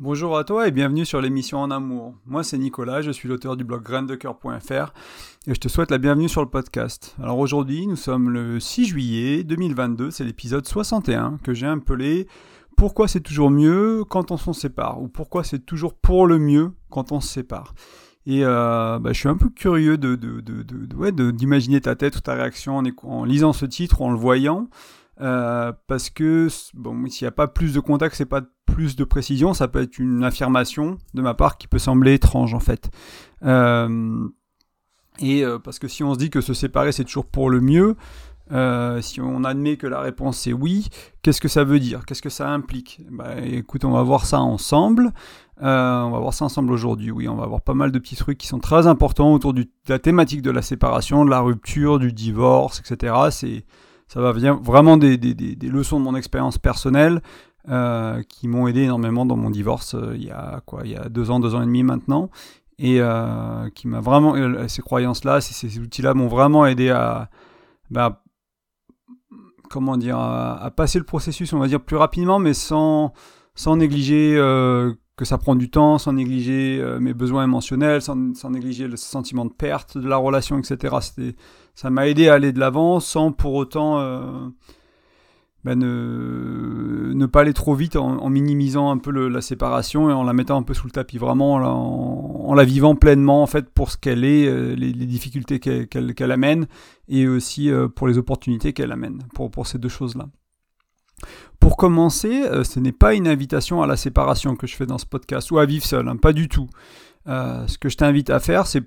Bonjour à toi et bienvenue sur l'émission En Amour. Moi c'est Nicolas, je suis l'auteur du blog graindecoeur.fr et je te souhaite la bienvenue sur le podcast. Alors aujourd'hui nous sommes le 6 juillet 2022, c'est l'épisode 61 que j'ai appelé Pourquoi c'est toujours mieux quand on s'en sépare? ou pourquoi c'est toujours pour le mieux quand on se sépare? Et euh, bah, je suis un peu curieux de, d'imaginer ta tête ou ta réaction en, en lisant ce titre ou en le voyant. Euh, parce que bon, s'il n'y a pas plus de contact, c'est pas plus de précision, ça peut être une affirmation de ma part qui peut sembler étrange en fait. Euh, et euh, parce que si on se dit que se séparer c'est toujours pour le mieux, si on admet que la réponse est oui, qu'est-ce que ça veut dire? Qu'est-ce que ça implique? Bah, Écoute, on va voir ça ensemble. on va voir ça ensemble aujourd'hui. Oui, on va voir pas mal de petits trucs qui sont très importants autour de la thématique de la séparation, de la rupture, du divorce, etc. C'est ça va venir vraiment des, leçons de mon expérience personnelle euh, qui m'ont aidé énormément dans mon divorce euh, il y a quoi il y a deux ans deux ans et demi maintenant et euh, qui m'a vraiment ces croyances là ces, outils là m'ont vraiment aidé à bah, comment dire à, passer le processus on va dire plus rapidement mais sans sans négliger que ça prend du temps, sans négliger mes besoins émotionnels, sans, sans, négliger le sentiment de perte de la relation, etc. C'était ça m'a aidé à aller de l'avant sans pour autant euh, ben ne, pas aller trop vite en, minimisant un peu la séparation et en la mettant un peu sous le tapis, vraiment en, la vivant pleinement en fait pour ce qu'elle est, euh, les, difficultés qu'elle amène et aussi euh, pour les opportunités qu'elle amène pour, pour ces deux choses-là. Pour commencer, ce n'est pas une invitation à la séparation que je fais dans ce podcast ou à vivre seul, hein, pas du tout. ce que je t'invite à faire, c'est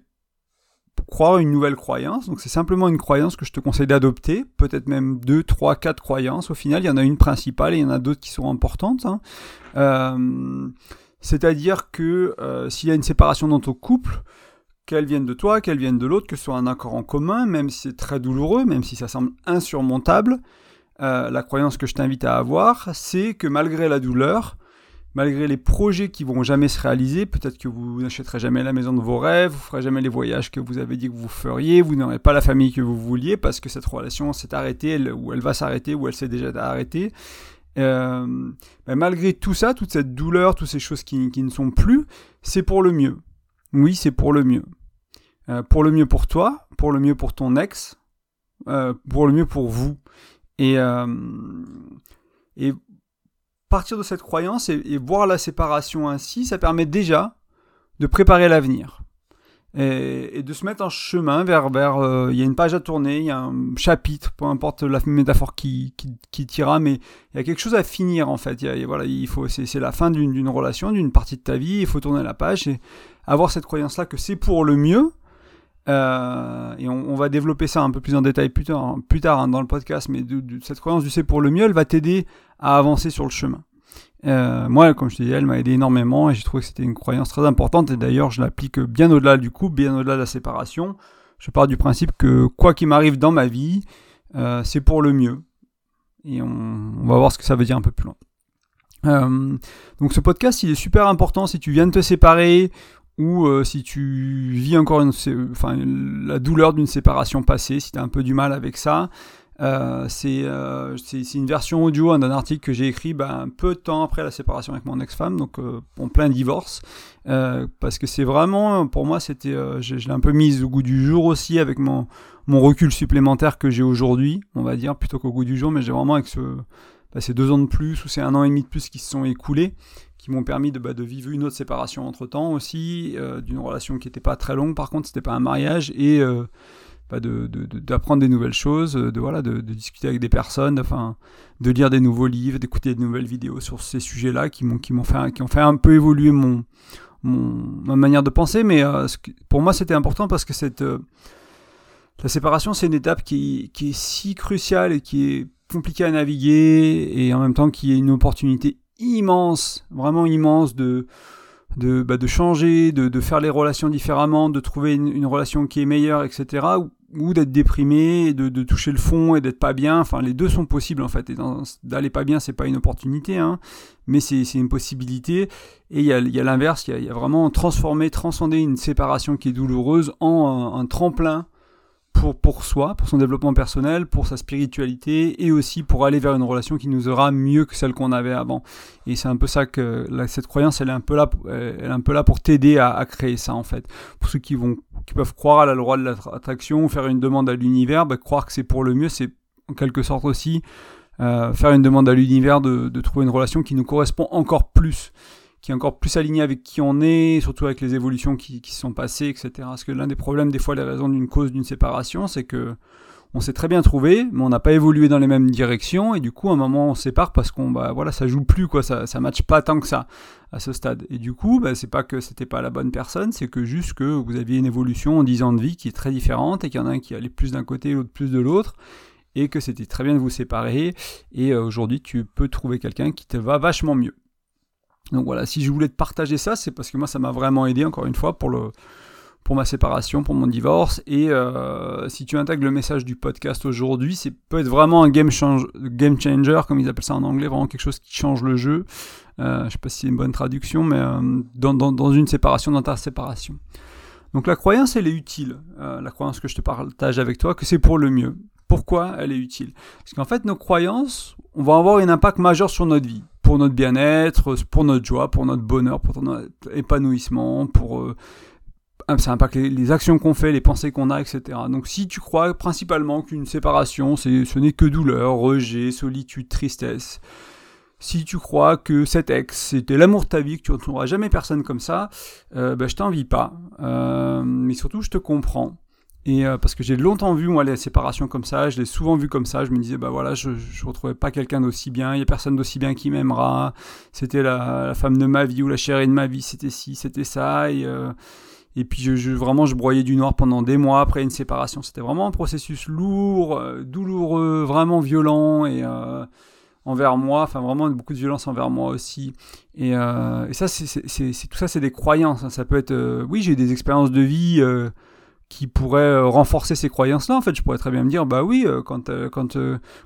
croire une nouvelle croyance. Donc c'est simplement une croyance que je te conseille d'adopter, peut-être même deux, trois, quatre croyances. Au final, il y en a une principale et il y en a d'autres qui sont importantes. Hein. Euh, c'est-à-dire que euh, s'il y a une séparation dans ton couple, qu'elle vienne de toi, qu'elle vienne de l'autre, que ce soit un accord en commun, même si c'est très douloureux, même si ça semble insurmontable, euh, la croyance que je t'invite à avoir, c'est que malgré la douleur, malgré les projets qui vont jamais se réaliser, peut-être que vous n'achèterez jamais la maison de vos rêves, vous ferez jamais les voyages que vous avez dit que vous feriez, vous n'aurez pas la famille que vous vouliez parce que cette relation s'est arrêtée ou elle va s'arrêter ou elle s'est déjà arrêtée. Euh, ben malgré tout ça, toute cette douleur, toutes ces choses qui, ne sont plus, c'est pour le mieux. Oui, c'est pour le mieux. Euh, pour le mieux pour toi, pour le mieux pour ton ex, euh, pour le mieux pour vous. Et, et partir de cette croyance et, voir la séparation ainsi, ça permet déjà de préparer l'avenir. Et, de se mettre en chemin vers, vers euh, il y a une page à tourner, il y a un chapitre, peu importe la métaphore qui, qui, tira, mais il y a quelque chose à finir en fait. Il voilà, il faut, c'est, la fin d'une, relation, d'une partie de ta vie, il faut tourner la page et avoir cette croyance-là que c'est pour le mieux. Euh, et on, va développer ça un peu plus en détail plus tard, hein, plus tard hein, dans le podcast, mais cette croyance du c'est pour le mieux, elle va t'aider à avancer sur le chemin. Euh, moi, comme je te disais, elle m'a aidé énormément et j'ai trouvé que c'était une croyance très importante. Et d'ailleurs, je l'applique bien au-delà du couple, bien au-delà de la séparation. Je pars du principe que quoi qu'il m'arrive dans ma vie, euh, c'est pour le mieux. Et on, va voir ce que ça veut dire un peu plus loin. Euh, donc ce podcast, il est super important si tu viens de te séparer ou si tu vis encore enfin, la douleur d'une séparation passée, si tu as un peu du mal avec ça. Euh, euh, c'est une version audio hein, d'un article que j'ai écrit ben, un peu de temps après la séparation avec mon ex-femme, donc euh, en plein divorce, parce que c'est vraiment, pour moi, c'était, je, l'ai un peu mise au goût du jour aussi avec mon, recul supplémentaire que j'ai aujourd'hui, on va dire, plutôt qu'au goût du jour, mais j'ai vraiment avec ben, ces deux ans de plus ou ces un an et demi de plus qui se sont écoulés, qui m'ont permis de, de, vivre une autre séparation entre temps aussi, d'une relation qui n'était pas très longue, par contre, c'était pas un mariage, et d'apprendre de, des nouvelles choses, de, voilà, de, discuter avec des personnes, enfin, de lire des nouveaux livres, d'écouter de nouvelles vidéos sur ces sujets-là qui m'ont qui m'ont fait qui ont fait un peu évoluer mon, mon ma manière de penser. Mais euh, pour moi, c'était important parce que cette euh, la séparation, c'est une étape qui, qui, est si cruciale et qui est compliquée à naviguer et en même temps qui est une opportunité immense, vraiment immense de de, bah, de changer, de, de, faire les relations différemment, de trouver une, relation qui est meilleure, etc. d'être déprimé, de, de, toucher le fond et d'être pas bien. Enfin, les deux sont possibles en fait. Et d'aller pas bien, c'est pas une opportunité, hein, mais c'est une possibilité. Et il y a, a l'inverse, il y, y a, vraiment transformer, transcender une séparation qui est douloureuse en un, tremplin pour, pour soi, pour son développement personnel, pour sa spiritualité et aussi pour aller vers une relation qui nous aura mieux que celle qu'on avait avant. Et c'est un peu ça que cette croyance, elle est un peu là, elle est un peu là pour t'aider à, créer ça en fait. Pour ceux qui vont, qui peuvent croire à la loi de l'attraction faire une demande à l'univers, bah, croire que c'est pour le mieux, c'est en quelque sorte aussi euh, faire une demande à l'univers de trouver une relation qui nous correspond encore plus qui est encore plus aligné avec qui on est, surtout avec les évolutions qui, qui sont passées, etc. Parce que l'un des problèmes, des fois, les raisons d'une cause d'une séparation, c'est que on s'est très bien trouvé, mais on n'a pas évolué dans les mêmes directions, et du coup, à un moment, on se sépare parce qu'on, bah, voilà, ça joue plus, quoi, ça, ça matche pas tant que ça à ce stade. Et du coup, bah, c'est pas que c'était pas la bonne personne, c'est que juste que vous aviez une évolution en 10 ans de vie qui est très différente, et qu'il y en a un qui allait plus d'un côté, l'autre plus de l'autre, et que c'était très bien de vous séparer, et euh, aujourd'hui, tu peux trouver quelqu'un qui te va vachement mieux. Donc voilà, si je voulais te partager ça, c'est parce que moi ça m'a vraiment aidé encore une fois pour ma séparation, pour mon divorce. Et euh, si tu intègres le message du podcast aujourd'hui, c'est peut être vraiment un game, change, game changer, comme ils appellent ça en anglais, vraiment quelque chose qui change le jeu. Euh, je sais pas si c'est une bonne traduction, mais euh, dans, une séparation, dans ta séparation. Donc la croyance, elle est utile. La croyance que je te partage avec toi, que c'est pour le mieux. Pourquoi elle est utile Parce qu'en fait, nos croyances, on va avoir un impact majeur sur notre vie pour notre bien-être, pour notre joie, pour notre bonheur, pour notre épanouissement, pour euh, ça impacte les, actions qu'on fait, les pensées qu'on a, etc. Donc si tu crois principalement qu'une séparation, ce n'est que douleur, rejet, solitude, tristesse, si tu crois que cet ex, c'était l'amour de ta vie, que tu ne retrouveras jamais personne comme ça, euh, ben, je t'envie pas. Euh, mais surtout, je te comprends. Et euh, parce que j'ai longtemps vu, moi, les séparations comme ça, je l'ai souvent vu comme ça, je me disais, bah voilà, je ne retrouvais pas quelqu'un d'aussi bien, il n'y a personne d'aussi bien qui m'aimera, c'était la, femme de ma vie ou la chérie de ma vie, c'était ci, c'était ça, et, euh, et puis vraiment, je broyais du noir pendant des mois après une séparation. C'était vraiment un processus lourd, euh, douloureux, vraiment violent, et envers moi, enfin vraiment beaucoup de violence envers moi aussi. Et, et ça, c'est tout ça, c'est des croyances. Hein. Ça peut être, oui, j'ai des expériences de vie qui pourrait euh, renforcer ces croyances-là. En fait, je pourrais très bien me dire, bah oui, euh, quand, euh, quand,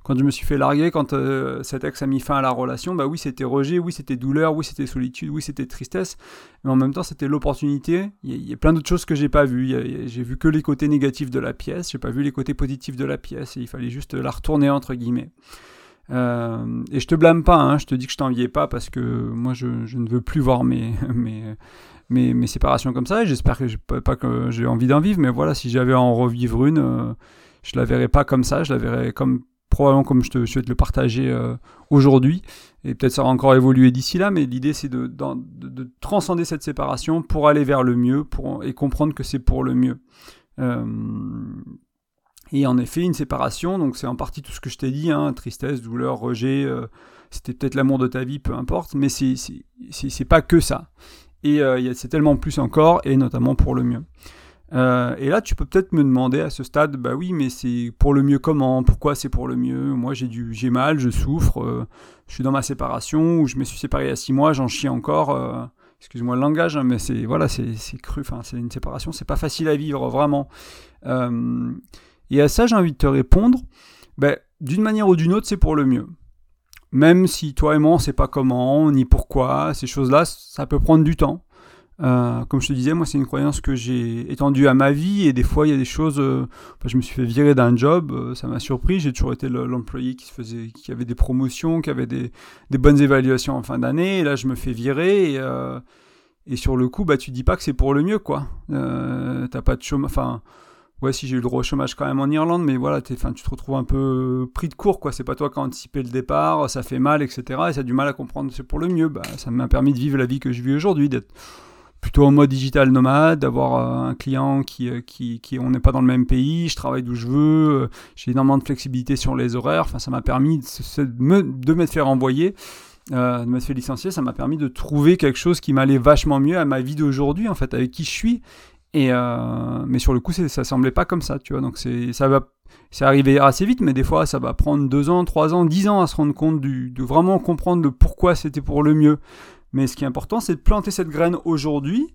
quand je me suis fait larguer, quand cet ex a mis fin à la relation, bah oui, c'était rejet, oui, c'était douleur, oui, c'était solitude, oui, c'était tristesse, mais en même temps, c'était l'opportunité. Il y, a plein d'autres choses que j'ai pas vues. J'ai vu que les côtés négatifs de la pièce, j'ai pas vu les côtés positifs de la pièce, et il fallait juste la retourner entre guillemets. et je te blâme pas, hein, je te dis que je t'enviais pas parce que moi je, ne veux plus voir mes, mes, séparations comme ça. J'espère que pas que j'ai envie d'en vivre, mais voilà, si j'avais à en revivre une, euh, je la verrais pas comme ça, je la verrais comme probablement comme je, te, je vais te le partager euh, aujourd'hui. Et peut-être ça va encore évoluer d'ici là, mais l'idée c'est de, de, transcender cette séparation pour aller vers le mieux pour, et comprendre que c'est pour le mieux. Euh, et en effet, une séparation, donc c'est en partie tout ce que je t'ai dit, hein, tristesse, douleur, rejet, c'était peut-être l'amour de ta vie, peu importe, mais c'est pas que ça. Et euh, c'est tellement plus encore, et notamment pour le mieux. Euh, et là, tu peux peut-être me demander à ce stade, bah oui, mais c'est pour le mieux comment? Pourquoi c'est pour le mieux? Moi, j'ai du, j'ai mal, je souffre, euh, je suis dans ma séparation, ou je me suis séparé il y a six mois, j'en chie encore. excuse-moi le langage, hein, mais c'est voilà, c'est, cru. Enfin, c'est une séparation, c'est pas facile à vivre vraiment. et à ça, j'ai envie de te répondre, ben, d'une manière ou d'une autre, c'est pour le mieux même si toi et moi on sait pas comment ni pourquoi, ces choses-là, ça peut prendre du temps. Euh, comme je te disais, moi c'est une croyance que j'ai étendue à ma vie et des fois il y a des choses. Euh, je me suis fait virer d'un job, euh, ça m'a surpris. J'ai toujours été l'employé qui faisait, qui avait des promotions, qui avait des, des bonnes évaluations en fin d'année. Et là je me fais virer et, et sur le coup bah tu dis pas que c'est pour le mieux quoi. T'as pas de chômage, enfin ouais, si j'ai eu le droit au chômage quand même en Irlande, mais voilà, tu te retrouves un peu pris de court, quoi. C'est pas toi qui as anticipé le départ, ça fait mal, etc. Et ça a du mal à comprendre, c'est pour le mieux. Bah, ça m'a permis de vivre la vie que je vis aujourd'hui, d'être plutôt en mode digital nomade, d'avoir euh, un client qui, euh, qui, qui on n'est pas dans le même pays, je travaille d'où je veux, euh, j'ai énormément de flexibilité sur les horaires. Enfin, ça m'a permis de, me, de me faire envoyer. de me faire licencier, ça m'a permis de trouver quelque chose qui m'allait vachement mieux à ma vie d'aujourd'hui, en fait, avec qui je suis. Et euh, mais sur le coup, ça semblait pas comme ça, tu vois. Donc c'est ça va, c'est arrivé assez vite, mais des fois, ça va prendre deux ans, trois ans, dix ans à se rendre compte du, de vraiment comprendre le pourquoi c'était pour le mieux. Mais ce qui est important, c'est de planter cette graine aujourd'hui,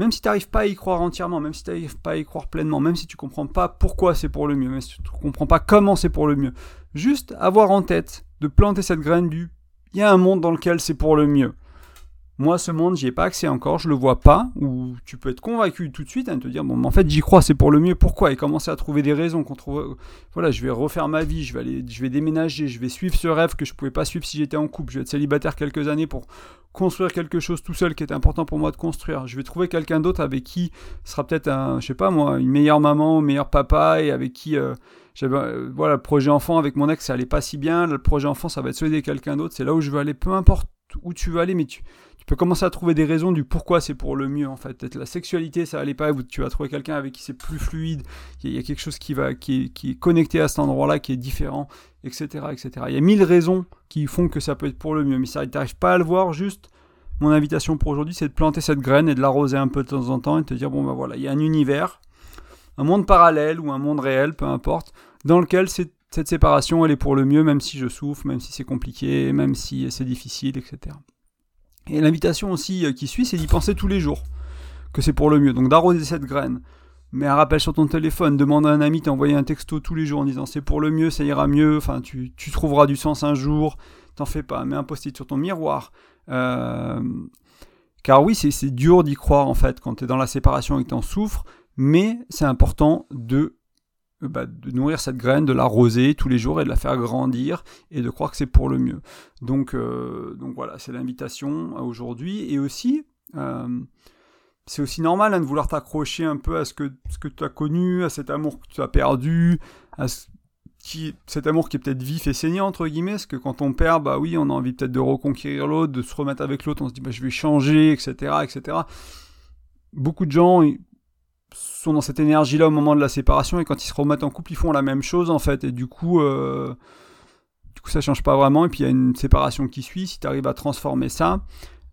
même si tu n'arrives pas à y croire entièrement, même si tu n'arrives pas à y croire pleinement, même si tu comprends pas pourquoi c'est pour le mieux, même si tu comprends pas comment c'est pour le mieux. Juste avoir en tête de planter cette graine du, il y a un monde dans lequel c'est pour le mieux. Moi, ce monde, j'y ai pas accès encore, je le vois pas, ou tu peux être convaincu tout de suite, hein, te dire, bon, en fait, j'y crois, c'est pour le mieux, pourquoi? Et commencer à trouver des raisons, qu'on trouve, voilà, je vais refaire ma vie, je vais aller, je vais déménager, je vais suivre ce rêve que je pouvais pas suivre si j'étais en couple, je vais être célibataire quelques années pour construire quelque chose tout seul qui est important pour moi de construire. Je vais trouver quelqu'un d'autre avec qui sera peut-être un, je sais pas moi, une meilleure maman, un meilleur papa, et avec qui, euh, euh, voilà, le projet enfant avec mon ex, ça allait pas si bien, le projet enfant, ça va être celui quelqu'un d'autre, c'est là où je veux aller, peu importe où tu veux aller, mais tu peux commencer à trouver des raisons du pourquoi c'est pour le mieux en fait. Peut-être la sexualité, ça allait pas, tu vas trouver quelqu'un avec qui c'est plus fluide, il y, a quelque chose qui, va, qui, est, connecté à cet endroit-là, qui est différent, etc., etc. Il y a mille raisons qui font que ça peut être pour le mieux, mais ça, tu n'arrives pas à le voir juste. Mon invitation pour aujourd'hui, c'est de planter cette graine et de l'arroser un peu de temps en temps et de te dire, bon ben voilà, il y a un univers, un monde parallèle ou un monde réel, peu importe, dans lequel cette séparation, elle est pour le mieux, même si je souffre, même si c'est compliqué, même si c'est difficile, etc. Et l'invitation aussi euh, qui suit, c'est d'y penser tous les jours, que c'est pour le mieux. Donc d'arroser cette graine. Mets un rappel sur ton téléphone, demande à un ami, t'envoyer un texto tous les jours en disant c'est pour le mieux, ça ira mieux, enfin tu, trouveras du sens un jour, t'en fais pas, mets un post-it sur ton miroir. Euh, car oui, c'est dur d'y croire en fait quand tu es dans la séparation et que tu en souffres, mais c'est important de bah, de nourrir cette graine, de l'arroser tous les jours et de la faire grandir et de croire que c'est pour le mieux. Donc, euh, donc voilà, c'est l'invitation aujourd'hui. Et aussi, euh, c'est aussi normal hein, de vouloir t'accrocher un peu à ce que, ce que tu as connu, à cet amour que tu as perdu, à qui, cet amour qui est peut-être vif et saignant, entre guillemets, parce que quand on perd, bah oui, on a envie peut-être de reconquérir l'autre, de se remettre avec l'autre, on se dit, bah, je vais changer, etc., etc. Beaucoup de gens, sont dans cette énergie-là au moment de la séparation et quand ils se remettent en couple, ils font la même chose en fait. Et du coup, euh, du coup ça change pas vraiment. Et puis il y a une séparation qui suit. Si tu arrives à transformer ça,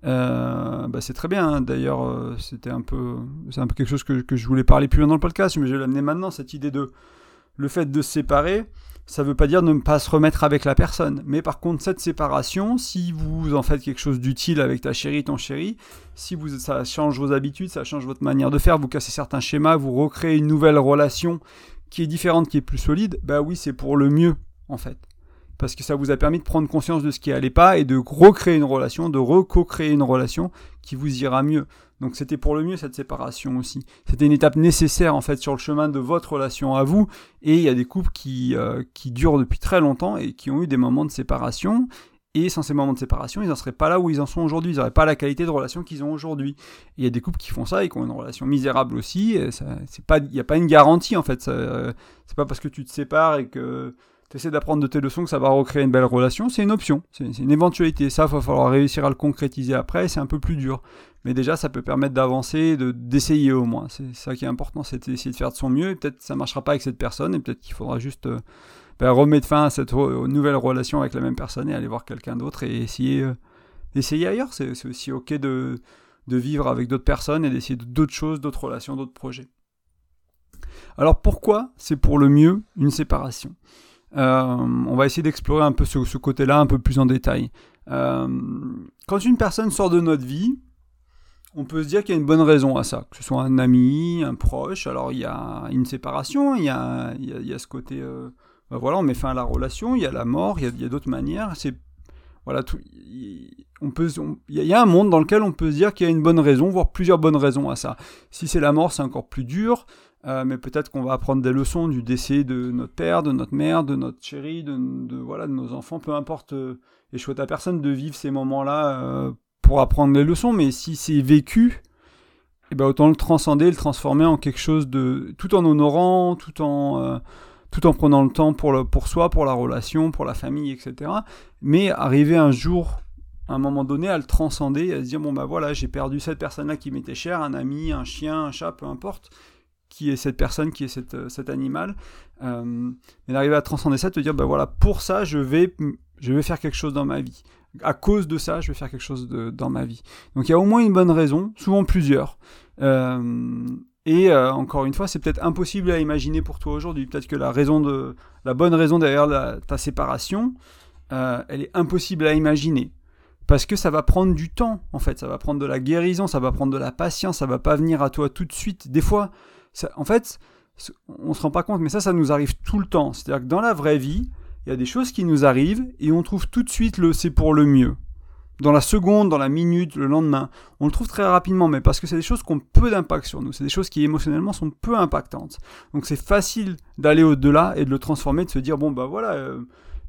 euh, bah, c'est très bien. Hein. D'ailleurs, euh, c'était un peu, quelque chose que, que, je voulais parler plus loin dans le podcast, mais je vais l'amener maintenant cette idée de le fait de séparer ça ne veut pas dire ne pas se remettre avec la personne. Mais par contre, cette séparation, si vous en faites quelque chose d'utile avec ta chérie, ton chéri, si vous, ça change vos habitudes, ça change votre manière de faire, vous cassez certains schémas, vous recréez une nouvelle relation qui est différente, qui est plus solide, bah oui, c'est pour le mieux, en fait. Parce que ça vous a permis de prendre conscience de ce qui allait pas et de recréer une relation, de reco-créer une relation qui vous ira mieux. Donc c'était pour le mieux cette séparation aussi. C'était une étape nécessaire en fait sur le chemin de votre relation à vous. Et il y a des couples qui, euh, qui durent depuis très longtemps et qui ont eu des moments de séparation. Et sans ces moments de séparation, ils n'en seraient pas là où ils en sont aujourd'hui. Ils n'auraient pas la qualité de relation qu'ils ont aujourd'hui. Il y a des couples qui font ça et qui ont une relation misérable aussi. Il n'y a pas une garantie en fait. Euh, c'est pas parce que tu te sépares et que tu d'apprendre de tes leçons que ça va recréer une belle relation, c'est une option, c'est une éventualité. Ça, il va falloir réussir à le concrétiser après, c'est un peu plus dur. Mais déjà, ça peut permettre d'avancer, d'essayer au moins. C'est ça qui est important, c'est d'essayer de faire de son mieux. Et peut-être ça ne marchera pas avec cette personne, et peut-être qu'il faudra juste euh, ben, remettre fin à cette nouvelle relation avec la même personne et aller voir quelqu'un d'autre et essayer euh, ailleurs. C'est aussi ok de, de vivre avec d'autres personnes et d'essayer d'autres choses, d'autres relations, d'autres projets. Alors pourquoi c'est pour le mieux une séparation? On va essayer d'explorer un peu ce, côté-là un peu plus en détail. Euh, quand une personne sort de notre vie, on peut se dire qu'il y a une bonne raison à ça, que ce soit un ami, un proche. Alors il y a une séparation, il y a, ce côté, euh, ben voilà, on met fin à la relation, il y a la mort, il y a, d'autres manières. C'est voilà, tout, on peut, il y a un monde dans lequel on peut se dire qu'il y a une bonne raison, voire plusieurs bonnes raisons à ça. Si c'est la mort, c'est encore plus dur. Euh, mais peut-être qu'on va apprendre des leçons du décès de notre père, de notre mère, de notre chérie, de, voilà, de nos enfants, peu importe. Euh, et je souhaite à personne de vivre ces moments-là euh, pour apprendre les leçons, mais si c'est vécu, eh ben autant le transcender, le transformer en quelque chose de tout en honorant, tout en tout en prenant le temps pour, le, pour soi, pour la relation, pour la famille, etc. Mais arriver un jour, à un moment donné, à le transcender, à se dire bon bah voilà, j'ai perdu cette personne-là qui m'était chère, un ami, un chien, un chat, peu importe qui est cette personne, qui est cette, euh, cet animal, euh, d'arriver à transcender ça, te dire, ben voilà, pour ça, je vais, je vais faire quelque chose dans ma vie. À cause de ça, je vais faire quelque chose dans ma vie. Donc il y a au moins une bonne raison, souvent plusieurs. Euh, et encore une fois, c'est peut-être impossible à imaginer pour toi aujourd'hui. Peut-être que la raison de, la bonne raison derrière ta séparation, elle est impossible à imaginer parce que ça va prendre du temps en fait, ça va prendre de la guérison, ça va prendre de la patience, ça va pas venir à toi tout de suite. Des fois, en fait, on se rend pas compte, mais ça, ça nous arrive tout le temps. C'est-à-dire que dans la vraie vie, il y a des choses qui nous arrivent et on trouve tout de suite le c'est pour le mieux. dans la seconde, dans la minute, le lendemain. On le trouve très rapidement, mais parce que c'est des choses qui ont peu d'impact sur nous. C'est des choses qui émotionnellement sont peu impactantes. Donc c'est facile d'aller au-delà et de le transformer, de se dire bon bah voilà, euh,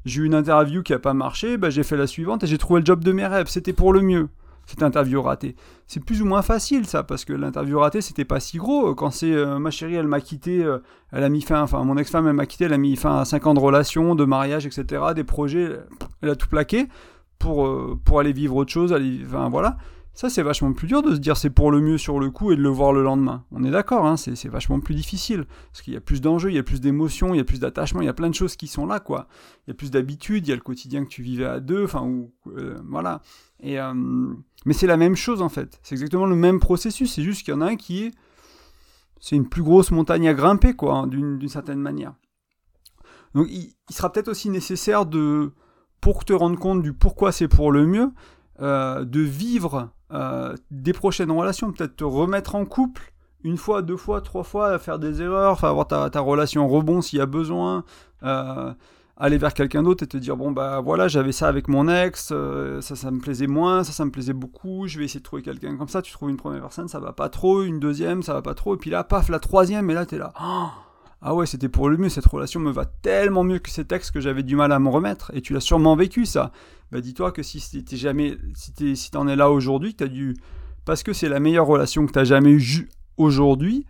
j'ai eu une interview qui n'a pas marché, bah, j'ai fait la suivante et j'ai trouvé le job de mes rêves. C'était pour le mieux cette interview ratée. C'est plus ou moins facile ça, parce que l'interview ratée, c'était pas si gros. Quand c'est euh, ma chérie, elle m'a quitté, euh, elle a mis fin, enfin mon ex-femme, elle m'a quitté, elle a mis fin à 5 ans de relation, de mariage, etc., des projets, elle a tout plaqué pour, euh, pour aller vivre autre chose, aller, enfin voilà. Ça, c'est vachement plus dur de se dire c'est pour le mieux sur le coup et de le voir le lendemain. On est d'accord, hein, c'est vachement plus difficile. Parce qu'il y a plus d'enjeux, il y a plus d'émotions, il y a plus d'attachement, il y a plein de choses qui sont là, quoi. Il y a plus d'habitude, il y a le quotidien que tu vivais à deux, enfin, ou, voilà. Et, mais c'est la même chose en fait. C'est exactement le même processus. C'est juste qu'il y en a un qui est. C'est une plus grosse montagne à grimper, quoi, hein, d'une certaine manière. Donc il, sera peut-être aussi nécessaire de. Pour te rendre compte du pourquoi c'est pour le mieux, euh, de vivre euh, des prochaines relations, peut-être te remettre en couple une fois, deux fois, trois fois, faire des erreurs, enfin avoir ta, relation rebond s'il y a besoin, euh, aller vers quelqu'un d'autre et te dire bon bah voilà j'avais ça avec mon ex euh, ça ça me plaisait moins ça ça me plaisait beaucoup je vais essayer de trouver quelqu'un comme ça. Tu trouves une première personne ça va pas trop une deuxième ça va pas trop et puis là paf la troisième et là t'es là. Ah ouais c'était pour le mieux cette relation me va tellement mieux que cet ex que j'avais du mal à me remettre et tu l'as sûrement vécu ça. Bah dis-toi que si t'es jamais si si t'en es là aujourd'hui t'as dû parce que c'est la meilleure relation que t'as jamais eue aujourd'hui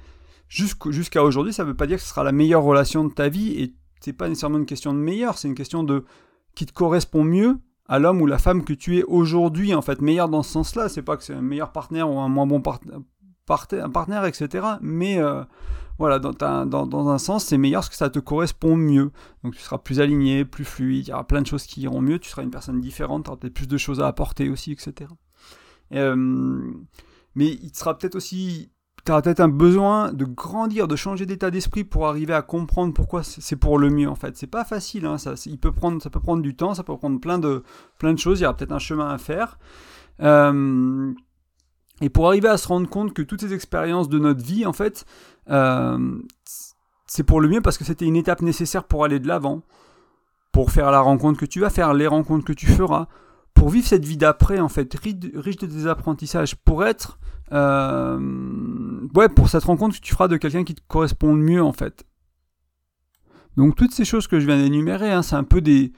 jusqu'à aujourd'hui ça veut pas dire que ce sera la meilleure relation de ta vie et c'est pas nécessairement une question de meilleur, c'est une question de qui te correspond mieux à l'homme ou la femme que tu es aujourd'hui, en fait, meilleur dans ce sens-là. C'est pas que c'est un meilleur partenaire ou un moins bon partenaire, etc. Mais euh, voilà, dans, dans, dans, un sens, c'est meilleur parce que ça te correspond mieux. Donc tu seras plus aligné, plus fluide, il y aura plein de choses qui iront mieux, tu seras une personne différente, tu auras peut-être plus de choses à apporter aussi, etc. Euh, mais il sera peut-être aussi tu as peut-être un besoin de grandir, de changer d'état d'esprit pour arriver à comprendre pourquoi c'est pour le mieux en fait. C'est pas facile, hein, ça, peut prendre, du temps, ça peut prendre plein de, plein de choses, il y aura peut-être un chemin à faire. Euh, et pour arriver à se rendre compte que toutes ces expériences de notre vie, en fait, euh, c'est pour le mieux parce que c'était une étape nécessaire pour aller de l'avant, pour faire la rencontre que tu vas faire, les rencontres que tu feras, pour vivre cette vie d'après, en fait, riche de des apprentissages, pour être euh, ouais, pour cette rencontre que tu feras de quelqu'un qui te correspond le mieux en fait. Donc toutes ces choses que je viens d'énumérer, hein, c'est un peu des,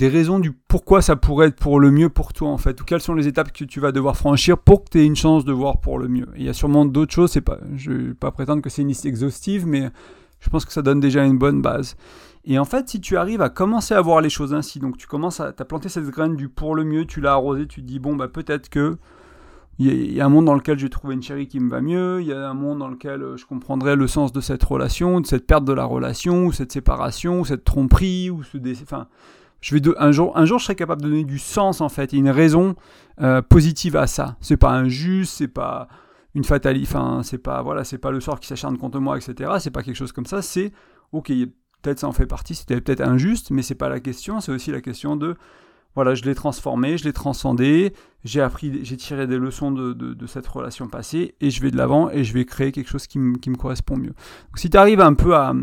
raisons du pourquoi ça pourrait être pour le mieux pour toi en fait, ou quelles sont les étapes que tu vas devoir franchir pour que tu aies une chance de voir pour le mieux. il y a sûrement d'autres choses, je ne vais pas prétendre que c'est une liste exhaustive, mais je pense que ça donne déjà une bonne base. Et en fait, si tu arrives à commencer à voir les choses ainsi, donc tu commences à as planté cette graine du pour le mieux, tu l'as arrosé, tu te dis bon bah peut-être que il y, a un monde dans lequel j'ai trouvé une chérie qui me va mieux, il y a un monde dans lequel euh, je comprendrai le sens de cette relation, de cette perte de la relation, ou cette séparation, ou cette tromperie, ou ce décès. Enfin, je vais un jour, un jour, je serai capable de donner du sens en fait, et une raison euh, positive à ça. C'est pas injuste, c'est pas une fatalité, enfin, c'est pas voilà, c'est pas le sort qui s'acharne contre moi, etc. C'est pas quelque chose comme ça. C'est ok, peut-être ça en fait partie, c'était peut-être injuste, mais c'est pas la question. C'est aussi la question de voilà, je l'ai transformé, je l'ai transcendé, j'ai appris, j'ai tiré des leçons de, cette relation passée et je vais de l'avant et je vais créer quelque chose qui, me correspond mieux. Donc, si tu arrives un peu à,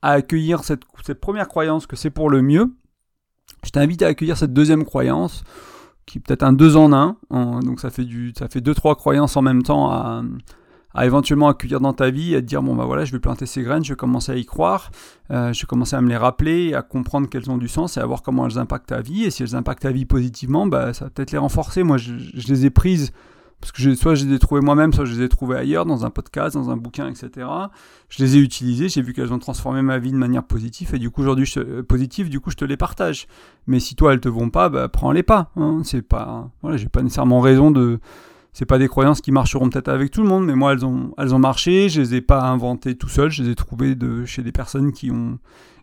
accueillir cette, première croyance que c'est pour le mieux, je t'invite à accueillir cette deuxième croyance qui est peut-être un deux en un. donc ça fait du, ça fait deux trois croyances en même temps à, à éventuellement accueillir dans ta vie, à te dire bon bah voilà, je vais planter ces graines, je vais commencer à y croire, euh, je vais commencer à me les rappeler, à comprendre qu'elles ont du sens et à voir comment elles impactent ta vie. Et si elles impactent ta vie positivement, bah ça va peut-être les renforcer. Moi, je, les ai prises parce que soit je les ai trouvées moi-même, soit je les ai trouvées ailleurs, dans un podcast, dans un bouquin, etc. Je les ai utilisées, j'ai vu qu'elles ont transformé ma vie de manière positive, et du coup aujourd'hui je, positive, du coup je te les partage. Mais si toi elles te vont pas, bah prends-les pas. Hein. C'est pas, voilà, j'ai pas nécessairement raison de c'est pas des croyances qui marcheront peut-être avec tout le monde, mais moi elles ont, elles ont marché, je les ai pas inventées tout seul, je les ai trouvées de, chez des personnes qui ont,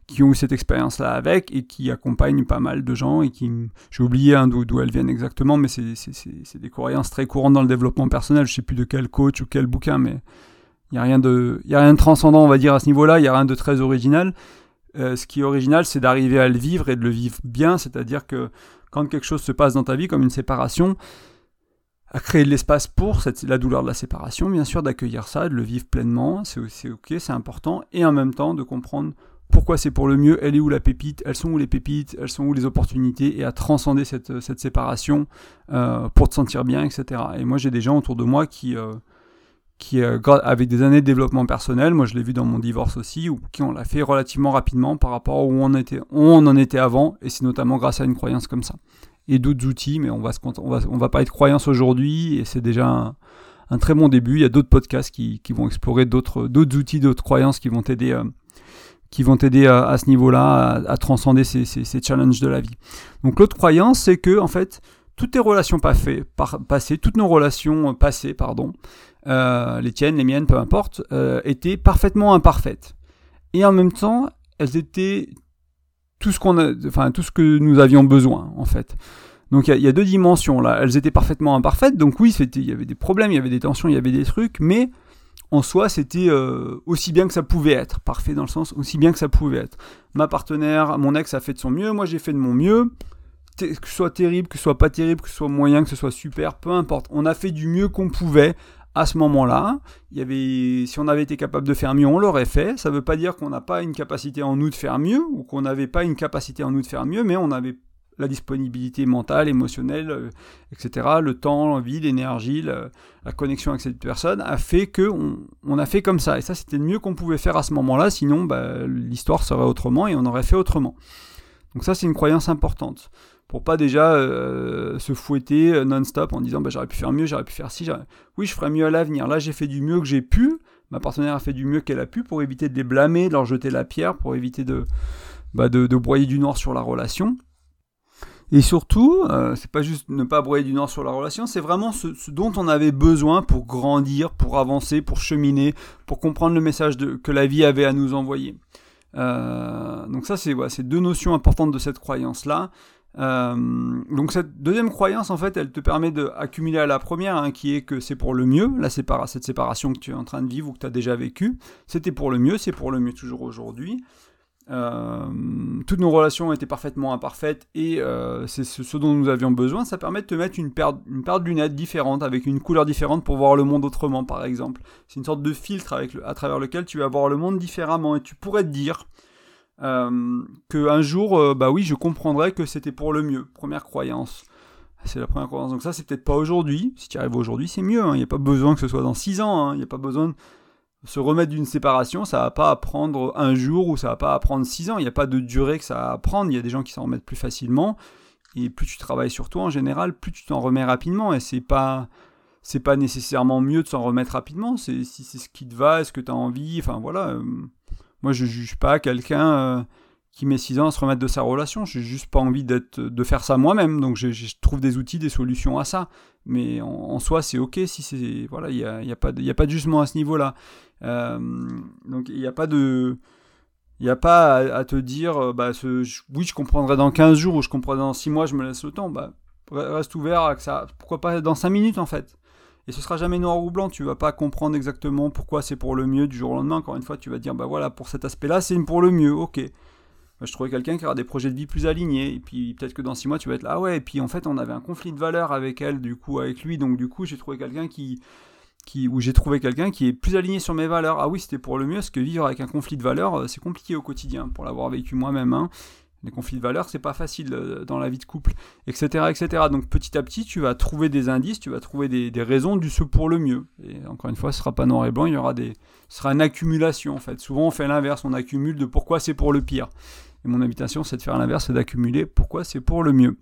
qui ont eu cette expérience-là avec et qui accompagnent pas mal de gens et qui, j'ai oublié hein, d'où elles viennent exactement, mais c'est des croyances très courantes dans le développement personnel, je sais plus de quel coach ou quel bouquin, mais il n'y a, rien de, a rien de transcendant, on va dire, à ce niveau-là, il n'y a rien de très original. Euh, ce qui est original, c'est d'arriver à le vivre et de le vivre bien, c'est-à-dire que quand quelque chose se passe dans ta vie, comme une séparation, à créer de l'espace pour la douleur de la séparation, bien sûr, d'accueillir ça, de le vivre pleinement, c'est ok, c'est important, et en même temps de comprendre pourquoi c'est pour le mieux, elle est où la pépite, elles sont où les pépites, elles sont où les opportunités, et à transcender cette, séparation euh, pour te sentir bien, etc. Et moi j'ai des gens autour de moi qui, euh, euh, avec des années de développement personnel, moi je l'ai vu dans mon divorce aussi, ou qui on l'a fait relativement rapidement par rapport à où on en était avant, et c'est notamment grâce à une croyance comme ça. Et d'autres outils, mais on va, se, on va, on va parler de croyances aujourd'hui, et c'est déjà un, très bon début. Il y a d'autres podcasts qui, qui vont explorer d'autres outils, d'autres croyances qui vont t'aider qui vont à, ce niveau-là à, transcender ces, challenges de la vie. Donc l'autre croyance, c'est que en fait, toutes tes relations passées, passées toutes nos relations passées, pardon, euh, les tiennes, les miennes, peu importe, euh, étaient parfaitement imparfaites. Et en même temps, elles étaient tout ce qu'on a, enfin tout ce que nous avions besoin, en fait. Donc il y, a deux dimensions là. Elles étaient parfaitement imparfaites. Donc oui, il y avait des problèmes, il y avait des tensions, il y avait des trucs, mais en soi, c'était euh, aussi bien que ça pouvait être. Parfait dans le sens aussi bien que ça pouvait être. Ma partenaire, mon ex a fait de son mieux, moi j'ai fait de mon mieux. Que ce soit terrible, que ce soit pas terrible, que ce soit moyen, que ce soit super, peu importe. On a fait du mieux qu'on pouvait à ce moment-là. Il y avait, si on avait été capable de faire mieux, on l'aurait fait. Ça ne veut pas dire qu'on n'a pas une capacité en nous de faire mieux ou qu'on n'avait pas une capacité en nous de faire mieux, mais on avait la disponibilité mentale, émotionnelle, euh, etc., le temps, l'envie, l'énergie, la, connexion avec cette personne, a fait que on, a fait comme ça. Et ça, c'était le mieux qu'on pouvait faire à ce moment-là, sinon bah, l'histoire serait autrement et on aurait fait autrement. Donc ça, c'est une croyance importante. Pour pas déjà euh, se fouetter euh, non-stop en disant bah, j'aurais pu faire mieux, j'aurais pu faire ci, oui, je ferai mieux à l'avenir. Là, j'ai fait du mieux que j'ai pu, ma partenaire a fait du mieux qu'elle a pu pour éviter de les blâmer, de leur jeter la pierre, pour éviter de, bah, de, broyer du noir sur la relation. Et surtout, euh, c'est pas juste ne pas broyer du nord sur la relation, c'est vraiment ce, dont on avait besoin pour grandir, pour avancer, pour cheminer, pour comprendre le message que la vie avait à nous envoyer. Euh, donc ça, c'est deux notions importantes de cette croyance-là. Euh, donc cette deuxième croyance, en fait, elle te permet d'accumuler à la première, hein, qui est que c'est pour le mieux, la cette séparation que tu es en train de vivre ou que tu as déjà vécue, c'était pour le mieux, c'est pour le mieux toujours aujourd'hui. Euh, toutes nos relations étaient parfaitement imparfaites et euh, c'est ce, dont nous avions besoin. Ça permet de te mettre une paire, une paire de lunettes différentes avec une couleur différente pour voir le monde autrement, par exemple. C'est une sorte de filtre à travers lequel tu vas voir le monde différemment et tu pourrais te dire euh, qu'un jour, euh, bah oui, je comprendrais que c'était pour le mieux. Première croyance. C'est la première croyance. Donc ça, c'est peut-être pas aujourd'hui. Si tu arrives aujourd'hui, c'est mieux. Hein. Il n'y a pas besoin que ce soit dans 6 ans. Hein. Il n'y a pas besoin de se remettre d'une séparation, ça va pas prendre un jour ou ça va pas prendre six ans. Il n'y a pas de durée que ça va prendre. Il y a des gens qui s'en remettent plus facilement. Et plus tu travailles sur toi en général, plus tu t'en remets rapidement. Et c'est pas c'est pas nécessairement mieux de s'en remettre rapidement. C'est si c'est ce qui te va, est-ce que tu as envie? Enfin voilà. Euh, moi je juge pas quelqu'un. Euh, qui met 6 ans à se remettre de sa relation. J'ai juste pas envie de faire ça moi-même. Donc je, trouve des outils, des solutions à ça. Mais en, soi, c'est ok si c'est. Voilà, il n'y a, y a, pas de, jugement à ce niveau-là. Euh, donc il n'y a pas de. Il n'y a pas à, te dire, euh, bah, oui, je comprendrai dans 15 jours ou je comprendrai dans 6 mois, je me laisse le temps. Bah, reste ouvert à ça. Pourquoi pas dans 5 minutes en fait et ce sera jamais noir ou blanc, tu vas pas comprendre exactement pourquoi c'est pour le mieux du jour au lendemain. Encore une fois, tu vas dire, bah voilà, pour cet aspect-là, c'est pour le mieux, ok je trouvais quelqu'un qui aura des projets de vie plus alignés. Et puis peut-être que dans six mois, tu vas être là, ah ouais, et puis en fait, on avait un conflit de valeurs avec elle, du coup, avec lui. Donc du coup, j'ai trouvé quelqu'un qui, qui, où j'ai trouvé quelqu'un qui est plus aligné sur mes valeurs. Ah oui, c'était pour le mieux, parce que vivre avec un conflit de valeurs, euh, c'est compliqué au quotidien, pour l'avoir vécu moi-même. Hein. Les conflits de valeurs, c'est pas facile euh, dans la vie de couple, etc., etc. Donc petit à petit, tu vas trouver des indices, tu vas trouver des, raisons du ce pour le mieux. Et encore une fois, ce sera pas noir et blanc, il y aura des, ce sera une accumulation en fait. Souvent, on fait l'inverse, on accumule de pourquoi c'est pour le pire. Et mon invitation, c'est de faire l'inverse, c'est d'accumuler. Pourquoi C'est pour le mieux.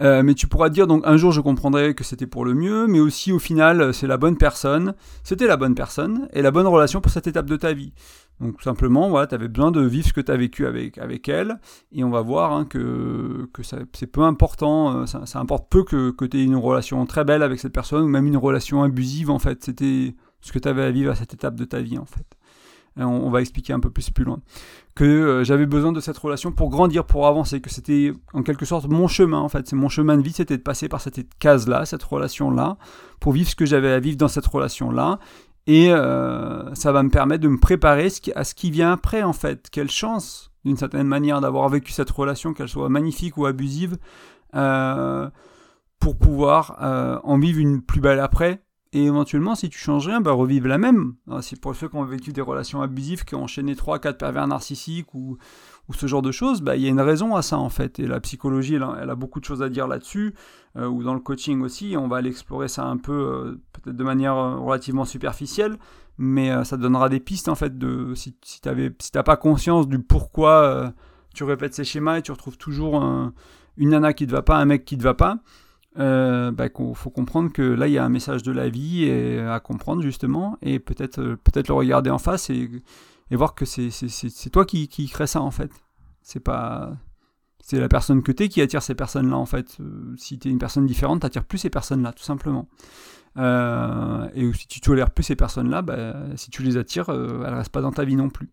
Euh, mais tu pourras dire, donc un jour je comprendrai que c'était pour le mieux, mais aussi au final c'est la bonne personne, c'était la bonne personne et la bonne relation pour cette étape de ta vie. Donc simplement, voilà, tu avais besoin de vivre ce que tu as vécu avec, avec elle, et on va voir hein, que, c'est peu important, euh, ça, importe peu que, que tu aies une relation très belle avec cette personne, ou même une relation abusive en fait, c'était ce que tu avais à vivre à cette étape de ta vie en fait. on va expliquer un peu plus plus loin que euh, j'avais besoin de cette relation pour grandir, pour avancer, que c'était en quelque sorte mon chemin en fait. C'est mon chemin de vie, c'était de passer par cette case-là, cette relation-là, pour vivre ce que j'avais à vivre dans cette relation-là. Et euh, ça va me permettre de me préparer à ce qui vient après en fait. Quelle chance, d'une certaine manière, d'avoir vécu cette relation, qu'elle soit magnifique ou abusive, euh, pour pouvoir en vivre une plus belle après et éventuellement, si tu changes rien, bah, revivre la même. C'est pour ceux qui ont vécu des relations abusives, qui ont enchaîné 3 4 pervers narcissiques ou, ou ce genre de choses, bah, il y a une raison à ça en fait. Et la psychologie, elle, a, beaucoup de choses à dire là-dessus, euh, ou dans le coaching aussi. On va aller explorer ça un peu, euh, peut-être de manière euh, relativement superficielle, mais ça donnera des pistes en fait de si, si tu si pas conscience du pourquoi tu répètes ces schémas et tu retrouves toujours une nana qui te va pas, un mec qui te va pas. Bah, faut comprendre que là il y a un message de la vie à comprendre justement et peut-être peut-être le regarder en face et et voir que c'est toi qui, qui crée ça en fait. C'est pas c'est la personne que t'es qui attire ces personnes-là en fait. Euh, si t'es une personne différente, t'attires plus ces personnes-là, tout simplement. Euh, et si tu tolères plus ces personnes-là, bah, si tu les attires, euh, elles restent pas dans ta vie non plus.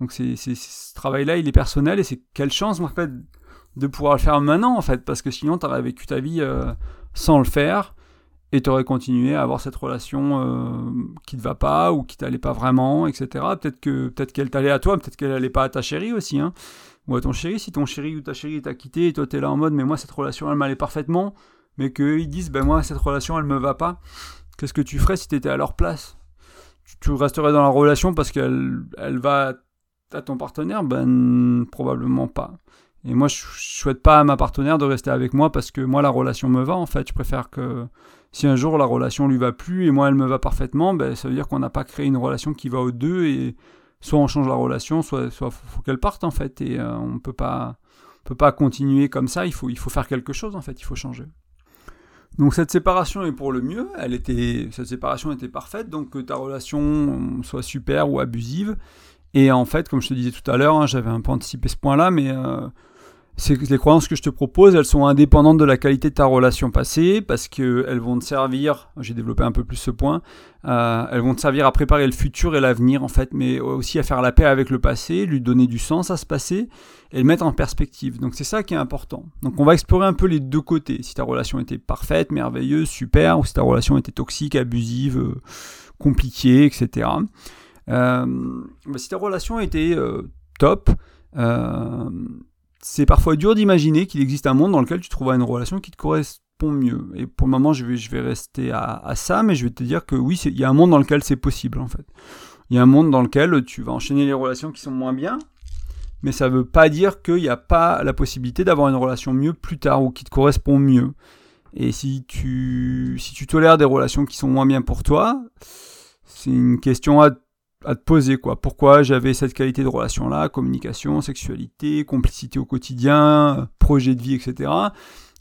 Donc c'est ce travail-là, il est personnel et c'est quelle chance en de pouvoir le faire maintenant en fait, parce que sinon t'aurais vécu ta vie sans le faire et tu aurais continué à avoir cette relation euh, qui te va pas ou qui t'allait pas vraiment, etc. Peut-être peut-être qu'elle t'allait à toi, peut-être qu'elle allait pas à ta chérie aussi, hein. ou à ton chéri. Si ton chéri ou ta chérie t'a quitté et toi t'es là en mode mais moi cette relation elle m'allait parfaitement, mais qu'ils disent ben moi cette relation elle me va pas, qu'est-ce que tu ferais si tu étais à leur place? Tu, resterais dans la relation parce qu'elle elle va à ton partenaire? Ben probablement pas. Et moi, je souhaite pas à ma partenaire de rester avec moi parce que moi, la relation me va en fait. Je préfère que si un jour la relation lui va plus et moi elle me va parfaitement, ben, ça veut dire qu'on n'a pas créé une relation qui va aux deux et soit on change la relation, soit soit faut, qu'elle parte en fait et euh, on peut pas peut pas continuer comme ça. Il faut il faut faire quelque chose en fait, il faut changer. Donc cette séparation est pour le mieux. Elle était cette séparation était parfaite, donc que ta relation soit super ou abusive. Et en fait, comme je te disais tout à l'heure, hein, j'avais un peu anticipé ce point-là, mais euh, les croyances que je te propose, elles sont indépendantes de la qualité de ta relation passée, parce qu'elles vont te servir, j'ai développé un peu plus ce point, euh, elles vont te servir à préparer le futur et l'avenir, en fait, mais aussi à faire la paix avec le passé, lui donner du sens à ce passé, et le mettre en perspective. Donc c'est ça qui est important. Donc on va explorer un peu les deux côtés, si ta relation était parfaite, merveilleuse, super, ou si ta relation était toxique, abusive, euh, compliquée, etc. Euh, bah, si ta relation était top, c'est parfois dur d'imaginer qu'il existe un monde dans lequel tu trouveras une relation qui te correspond mieux. Et pour le moment, je vais, rester à, ça, mais je vais te dire que oui, il y a un monde dans lequel c'est possible, en fait. Il y a un monde dans lequel tu vas enchaîner les relations qui sont moins bien, mais ça ne veut pas dire qu'il n'y a pas la possibilité d'avoir une relation mieux plus tard ou qui te correspond mieux. Et si tu, si tu tolères des relations qui sont moins bien pour toi, c'est une question à à te poser quoi. Pourquoi j'avais cette qualité de relation là, communication, sexualité, complicité au quotidien, projet de vie, etc.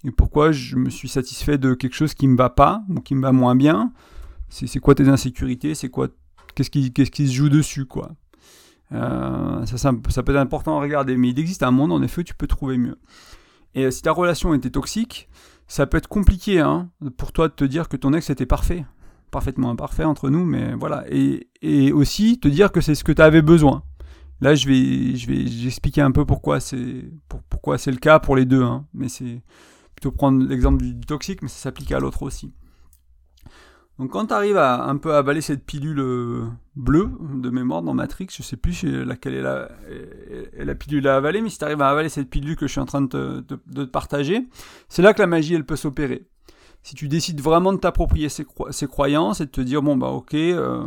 Et pourquoi je me suis satisfait de quelque chose qui me va pas ou qui me va moins bien. C'est quoi tes insécurités, c'est quoi qu'est-ce qui se joue dessus quoi. Euh, ça, ça, peut être important à regarder, mais il existe un monde en effet où tu peux trouver mieux. Et si ta relation était toxique, ça peut être compliqué hein, pour toi de te dire que ton ex était parfait parfaitement imparfait entre nous, mais voilà. Et, aussi te dire que c'est ce que tu avais besoin. Là, je vais, je vais, j'expliquer un peu pourquoi c'est, pourquoi c'est le cas pour les deux. Hein. Mais c'est plutôt prendre l'exemple du, toxique, mais ça s'applique à l'autre aussi. Donc quand tu arrives à un peu avaler cette pilule euh, bleue de mémoire dans Matrix, je sais plus laquelle est la, la pilule à avaler, mais si tu arrives à avaler cette pilule que je suis en train de te, de te partager, c'est là que la magie elle peut s'opérer si tu décides vraiment de t'approprier ces, croyances et de te dire bon bah ok euh,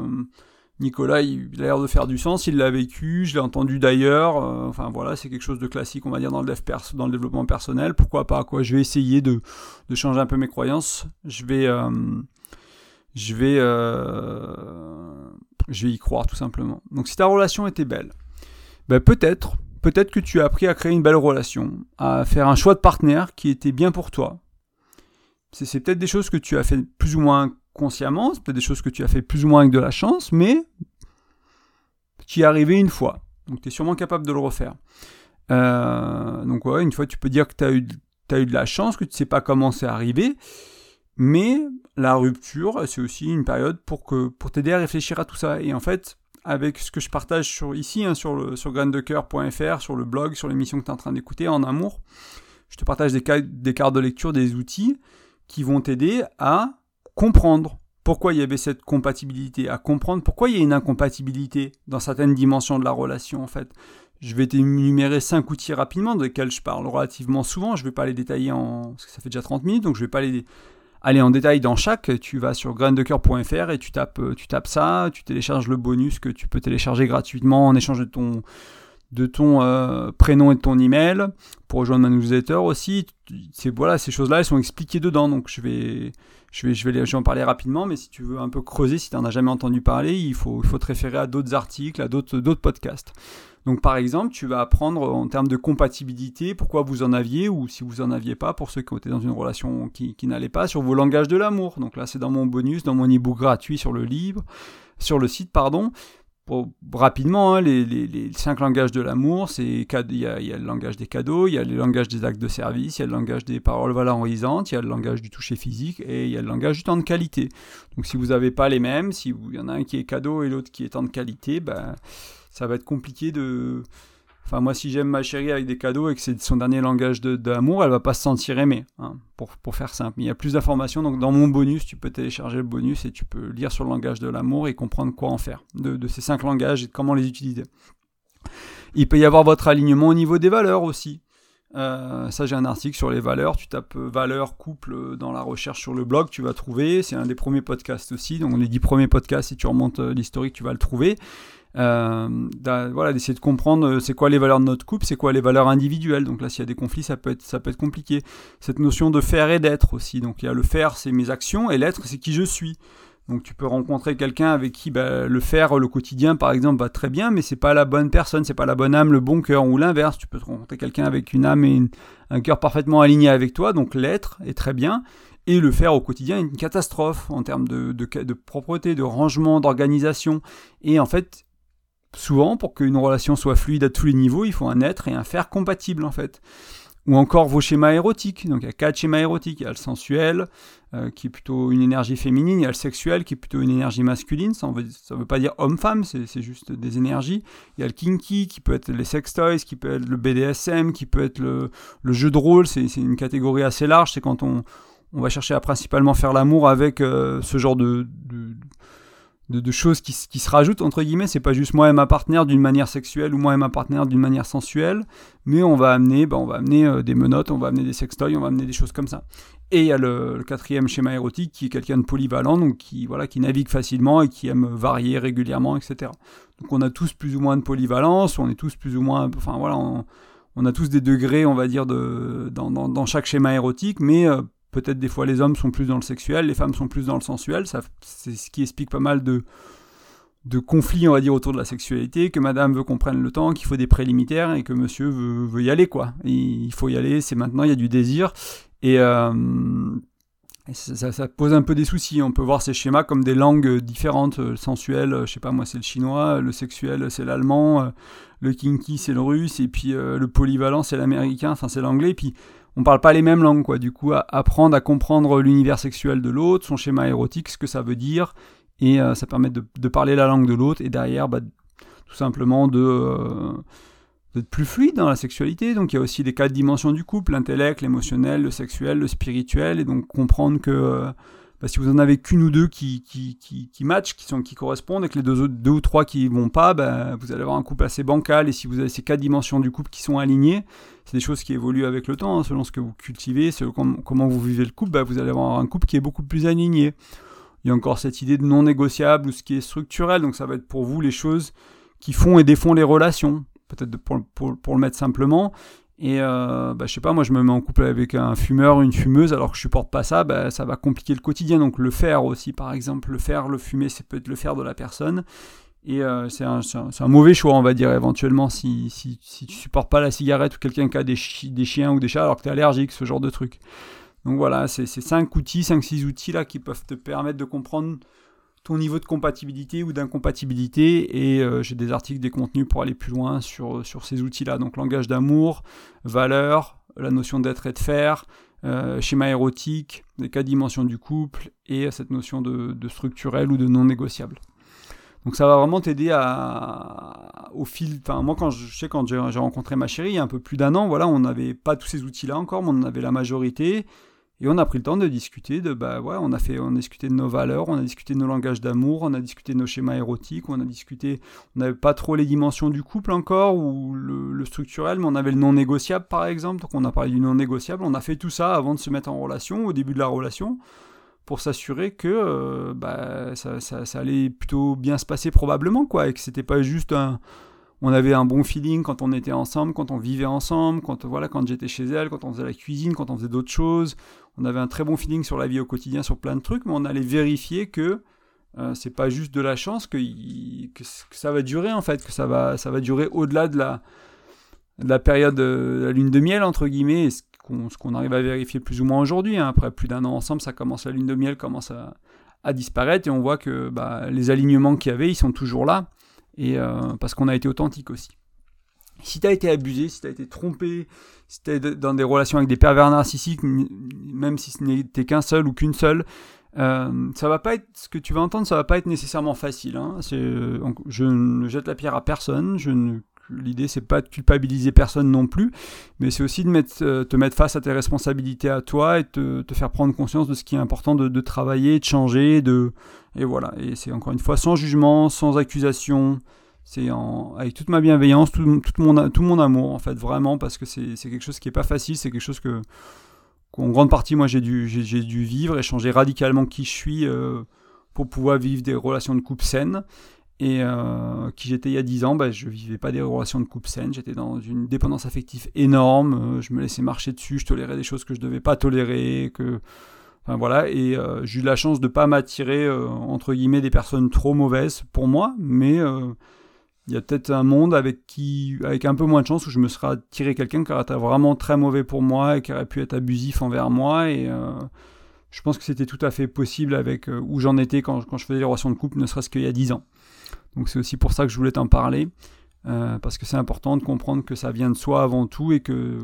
Nicolas il, a l'air de faire du sens, il l'a vécu, je l'ai entendu d'ailleurs, euh, enfin voilà c'est quelque chose de classique on va dire dans le, dev développement personnel, pourquoi pas quoi, je vais essayer de, de changer un peu mes croyances, je vais euh, je vais je vais y croire tout simplement. Donc si ta relation était belle, ben peut-être peut-être que tu as appris à créer une belle relation, à faire un choix de partenaire qui était bien pour toi, c'est peut-être des choses que tu as fait plus ou moins consciemment, c'est peut-être des choses que tu as fait plus ou moins avec de la chance, mais qui est arrivé une fois. Donc tu es sûrement capable de le refaire. Euh, donc ouais, une fois tu peux dire que tu as eu, eu de la chance, que tu ne sais pas comment c'est arrivé, mais la rupture, c'est aussi une période pour, que, pour t'aider à réfléchir à tout ça. Et en fait, avec ce que je partage ici, hein, sur, sur graindecoeur.fr, sur le blog, sur l'émission que tu es en train d'écouter, en amour, je te partage des cartes de lecture, des outils qui vont t'aider à comprendre pourquoi il y avait cette compatibilité, à comprendre pourquoi il y a une incompatibilité dans certaines dimensions de la relation en fait. Je vais t'énumérer cinq outils rapidement, desquels je parle relativement souvent. Je ne vais pas les détailler en. parce que ça fait déjà 30 minutes, donc je ne vais pas les aller en détail dans chaque, tu vas sur graindecoeur.fr et tu tapes, tu tapes ça, tu télécharges le bonus que tu peux télécharger gratuitement en échange de ton, de ton euh, prénom et de ton email pour rejoindre ma newsletter aussi. C'est voilà, ces choses-là, elles sont expliquées dedans. Donc je vais, je vais, je vais, en parler rapidement. Mais si tu veux un peu creuser, si tu n'en as jamais entendu parler, il faut, il faut te référer à d'autres articles, à d'autres, d'autres podcasts. Donc par exemple, tu vas apprendre en termes de compatibilité pourquoi vous en aviez ou si vous en aviez pas pour ceux qui étaient dans une relation qui, qui n'allait pas sur vos langages de l'amour. Donc là, c'est dans mon bonus, dans mon ebook gratuit sur le livre, sur le site, pardon rapidement, hein, les, cinq langages de l'amour, c'est il y, a, le langage des cadeaux, il y a le langage des actes de service, il y a le langage des paroles valorisantes, il y a le langage du toucher physique et il y a le langage du temps de qualité. Donc si vous n'avez pas les mêmes, si il y en a un qui est cadeau et l'autre qui est temps de qualité, ben, ça va être compliqué de Enfin, moi, si j'aime ma chérie avec des cadeaux et que c'est son dernier langage d'amour, elle va pas se sentir aimée, hein, pour, pour, faire simple. Mais il y a plus d'informations, donc dans mon bonus, tu peux télécharger le bonus et tu peux lire sur le langage de l'amour et comprendre quoi en faire de, de, ces cinq langages et comment les utiliser. Il peut y avoir votre alignement au niveau des valeurs aussi. Euh, ça, j'ai un article sur les valeurs. Tu tapes euh, valeurs, couple euh, dans la recherche sur le blog, tu vas trouver. C'est un des premiers podcasts aussi. Donc, les dix premiers podcasts, si tu remontes l'historique, tu vas le trouver. Euh, voilà, d'essayer de comprendre euh, c'est quoi les valeurs de notre couple, c'est quoi les valeurs individuelles. Donc là, s'il y a des conflits, ça peut être, ça peut être compliqué. Cette notion de faire et d'être aussi. Donc il y a le faire, c'est mes actions, et l'être, c'est qui je suis. Donc tu peux rencontrer quelqu'un avec qui bah, le faire, le quotidien, par exemple, va très bien, mais c'est pas la bonne personne, c'est pas la bonne âme, le bon cœur, ou l'inverse. Tu peux rencontrer quelqu'un avec une âme et un cœur parfaitement aligné avec toi, donc l'être est très bien. Et le faire au quotidien est une catastrophe en termes de, de, de propreté, de rangement, d'organisation. Et en fait, Souvent, pour qu'une relation soit fluide à tous les niveaux, il faut un être et un faire compatible en fait. Ou encore vos schémas érotiques. Donc il y a quatre schémas érotiques. Il y a le sensuel, euh, qui est plutôt une énergie féminine. Il y a le sexuel, qui est plutôt une énergie masculine. Ça ne veut, pas dire homme-femme, c'est juste des énergies. Il y a le kinky, qui peut être les sex toys, qui peut être le BDSM, qui peut être le, jeu de rôle. C'est une catégorie assez large. C'est quand on, va chercher à principalement faire l'amour avec euh, ce genre de, choses qui, se rajoutent entre guillemets. C'est pas juste moi et ma partenaire d'une manière sexuelle ou moi et ma partenaire d'une manière sensuelle, mais on va amener, ben, euh, des menottes, on va amener des sextoys, on va amener des choses comme ça. Et il y a le, quatrième schéma érotique qui est quelqu'un de polyvalent, donc qui voilà, qui navigue facilement et qui aime varier régulièrement, etc. Donc on a tous plus ou moins de polyvalence, on est tous plus ou moins, enfin voilà, on, a tous des degrés, on va dire, de, dans, dans, chaque schéma érotique, mais euh, Peut-être des fois les hommes sont plus dans le sexuel, les femmes sont plus dans le sensuel. C'est ce qui explique pas mal de, de conflits, on va dire, autour de la sexualité, que madame veut qu'on prenne le temps, qu'il faut des préliminaires et que monsieur veut, y aller, quoi. il faut y aller, c'est maintenant, il y a du désir. Et, euh, ça, pose un peu des soucis. On peut voir ces schémas comme des langues différentes. Le sensuel, je sais pas moi, c'est le chinois, le sexuel, c'est l'allemand, le kinky, c'est le russe, et puis euh, le polyvalent, c'est l'américain, enfin, c'est l'anglais. Puis on parle pas les mêmes langues, quoi. Du coup, apprendre à comprendre l'univers sexuel de l'autre, son schéma érotique, ce que ça veut dire, et euh, ça permet de, parler la langue de l'autre, et derrière, bah, tout simplement euh, d'être plus fluide dans la sexualité. Donc il y a aussi les quatre dimensions du couple, l'intellect, l'émotionnel, le sexuel, le spirituel, et donc comprendre que euh, si vous en avez qu'une ou deux qui, qui, qui, matchent, qui, sont, qui correspondent, et que les deux, deux ou trois qui vont pas, bah, vous allez avoir un couple assez bancal. Et si vous avez ces quatre dimensions du couple qui sont alignées, c'est des choses qui évoluent avec le temps, hein, selon ce que vous cultivez, selon comment vous vivez le couple, bah, vous allez avoir un couple qui est beaucoup plus aligné. Il y a encore cette idée de non négociable ou ce qui est structurel, donc ça va être pour vous les choses qui font et défont les relations, peut-être pour, pour, le mettre simplement. Et euh, bah, je sais pas, moi je me mets en couple avec un fumeur, une fumeuse, alors que je supporte pas ça, bah, ça va compliquer le quotidien. Donc le faire aussi, par exemple, le faire, le fumer, c'est peut-être le faire de la personne. Et euh, c'est un, un, mauvais choix, on va dire, éventuellement, si, si, si tu supportes pas la cigarette ou quelqu'un qui a des, des, chiens ou des chats alors que tu es allergique, ce genre de truc. Donc voilà, c'est ces 5 outils, 5-6 outils là qui peuvent te permettre de comprendre ton niveau de compatibilité ou d'incompatibilité. Et euh, j'ai des articles, des contenus pour aller plus loin sur, sur ces outils-là. Donc langage d'amour, valeur, la notion d'être et de faire, euh, schéma érotique, les quatre dimensions du couple et cette notion de, structurel ou de non négociable. Donc ça va vraiment t'aider à, au fil. Enfin moi quand je, sais quand j'ai rencontré ma chérie il y a un peu plus d'un an, voilà, on n'avait pas tous ces outils-là encore, mais on en avait la majorité. Et on a pris le temps de discuter de bah ouais, on a fait on a discuté de nos valeurs, on a discuté de nos langages d'amour, on a discuté de nos schémas érotiques, on a discuté on n'avait pas trop les dimensions du couple encore ou le, structurel, mais on avait le non négociable par exemple, donc on a parlé du non négociable, on a fait tout ça avant de se mettre en relation, au début de la relation. pour s'assurer que euh, bah, ça, ça, allait plutôt bien se passer probablement, quoi, et que c'était pas juste un... On avait un bon feeling quand on était ensemble, quand on vivait ensemble, quand voilà, quand j'étais chez elle, quand on faisait la cuisine, quand on faisait d'autres choses. On avait un très bon feeling sur la vie au quotidien, sur plein de trucs, mais on allait vérifier que euh, c'est pas juste de la chance, que, ça va durer en fait, que ça va, ça va durer au-delà de la, la période de la lune de miel entre guillemets, ce qu'on arrive à vérifier plus ou moins aujourd'hui. Hein. Après plus d'un an ensemble, ça commence, la lune de miel commence à, disparaître et on voit que bah, les alignements qu'il y avait, ils sont toujours là. Et euh, parce qu'on a été authentique aussi. Si tu as été abusé, si tu as été trompé, si tu es dans des relations avec des pervers narcissiques, même si ce n'était qu'un seul ou qu'une seule, euh, ça va pas être ce que tu vas entendre, ça va pas être nécessairement facile. Hein. je ne jette la pierre à personne, je ne L'idée, c'est pas de culpabiliser personne non plus, mais c'est aussi de mettre, euh, te mettre face à tes responsabilités à toi et te, te faire prendre conscience de ce qui est important de, travailler, de changer, de et voilà. Et c'est encore une fois sans jugement, sans accusation. C'est avec toute ma bienveillance, tout, mon, tout mon amour en fait, vraiment, parce que c'est quelque chose qui est pas facile, c'est quelque chose que qu'en grande partie moi j'ai dû, j'ai dû vivre et changer radicalement qui je suis euh, pour pouvoir vivre des relations de couple saines. Et euh, qui j'étais il y a 10 ans, bah, je vivais pas des relations de couple saines, j'étais dans une dépendance affective énorme, euh, je me laissais marcher dessus, je tolérais des choses que je devais pas tolérer, que... Enfin voilà, et euh, j'ai eu la chance de pas m'attirer, entre guillemets, des personnes trop mauvaises pour moi, mais il y a peut-être un monde avec qui, avec un peu moins de chance, où je me serais attiré quelqu'un qui aurait été vraiment très mauvais pour moi et qui aurait pu être abusif envers moi, et je pense que c'était tout à fait possible avec où j'en étais quand, quand, je faisais des relations de couple, ne serait-ce qu'il y a 10 ans. Donc c'est aussi pour ça que je voulais t'en parler, euh, parce que c'est important de comprendre que ça vient de soi avant tout et que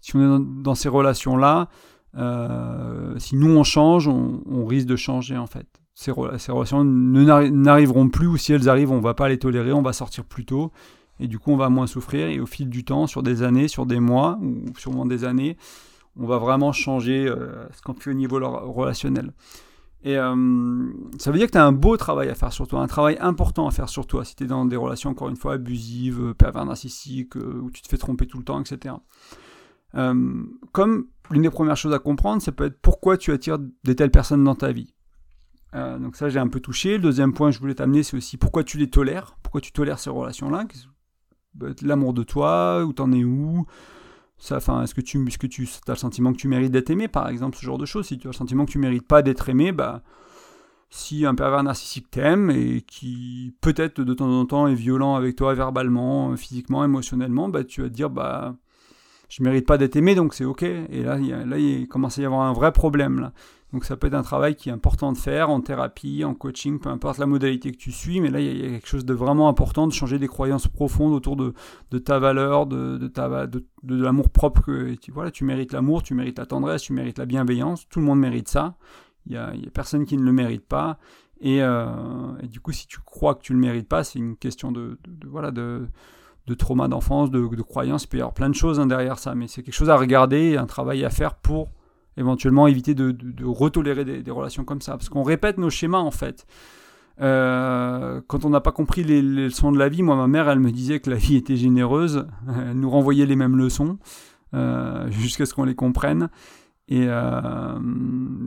si on est dans, ces relations-là, euh, si nous on change, on, risque de changer en fait. Ces, ces relations n'arriveront plus ou si elles arrivent, on va pas les tolérer, on va sortir plus tôt et du coup on va moins souffrir et au fil du temps, sur des années, sur des mois ou sûrement des années, on va vraiment changer euh, ce qu'on fait au niveau relationnel. Et euh, ça veut dire que tu as un beau travail à faire sur toi, un travail important à faire sur toi si tu es dans des relations, encore une fois, abusives, euh, pervers narcissiques, euh, où tu te fais tromper tout le temps, etc. comme l'une des premières choses à comprendre, ça peut être pourquoi tu attires de telles personnes dans ta vie. donc ça, j'ai un peu touché. Le deuxième point que je voulais t'amener, c'est aussi pourquoi tu les tolères, pourquoi tu tolères ces relations-là, l'amour de toi, où t'en es où, est-ce que tu, est que tu as le sentiment que tu mérites d'être aimé, par exemple, ce genre de choses? Si tu as le sentiment que tu mérites pas d'être aimé, bah, si un pervers narcissique t'aime et qui peut-être de temps en temps est violent avec toi verbalement, physiquement, émotionnellement, bah, tu vas te dire, bah, je mérite pas d'être aimé, donc c'est ok. Et là, il, là, il commence à y avoir un vrai problème. Là. Donc ça peut être un travail qui est important de faire en thérapie, en coaching, peu importe la modalité que tu suis, mais là il y a quelque chose de vraiment important de changer des croyances profondes autour de, ta valeur, de, de, l'amour propre. Que, tu, voilà, tu mérites l'amour, tu mérites la tendresse, tu mérites la bienveillance, tout le monde mérite ça. Il n'y a, personne qui ne le mérite pas. Euh, et, du coup, si tu crois que tu ne le mérites pas, c'est une question de, voilà, de, trauma d'enfance, de, croyances. Il peut y avoir plein de choses hein, derrière ça, mais c'est quelque chose à regarder, un travail à faire pour éventuellement éviter de, de, retolérer des, relations comme ça. Parce qu'on répète nos schémas en fait. Euh, quand on n'a pas compris les, leçons de la vie, moi ma mère elle me disait que la vie était généreuse, elle nous renvoyait les mêmes leçons euh, jusqu'à ce qu'on les comprenne. Et, euh,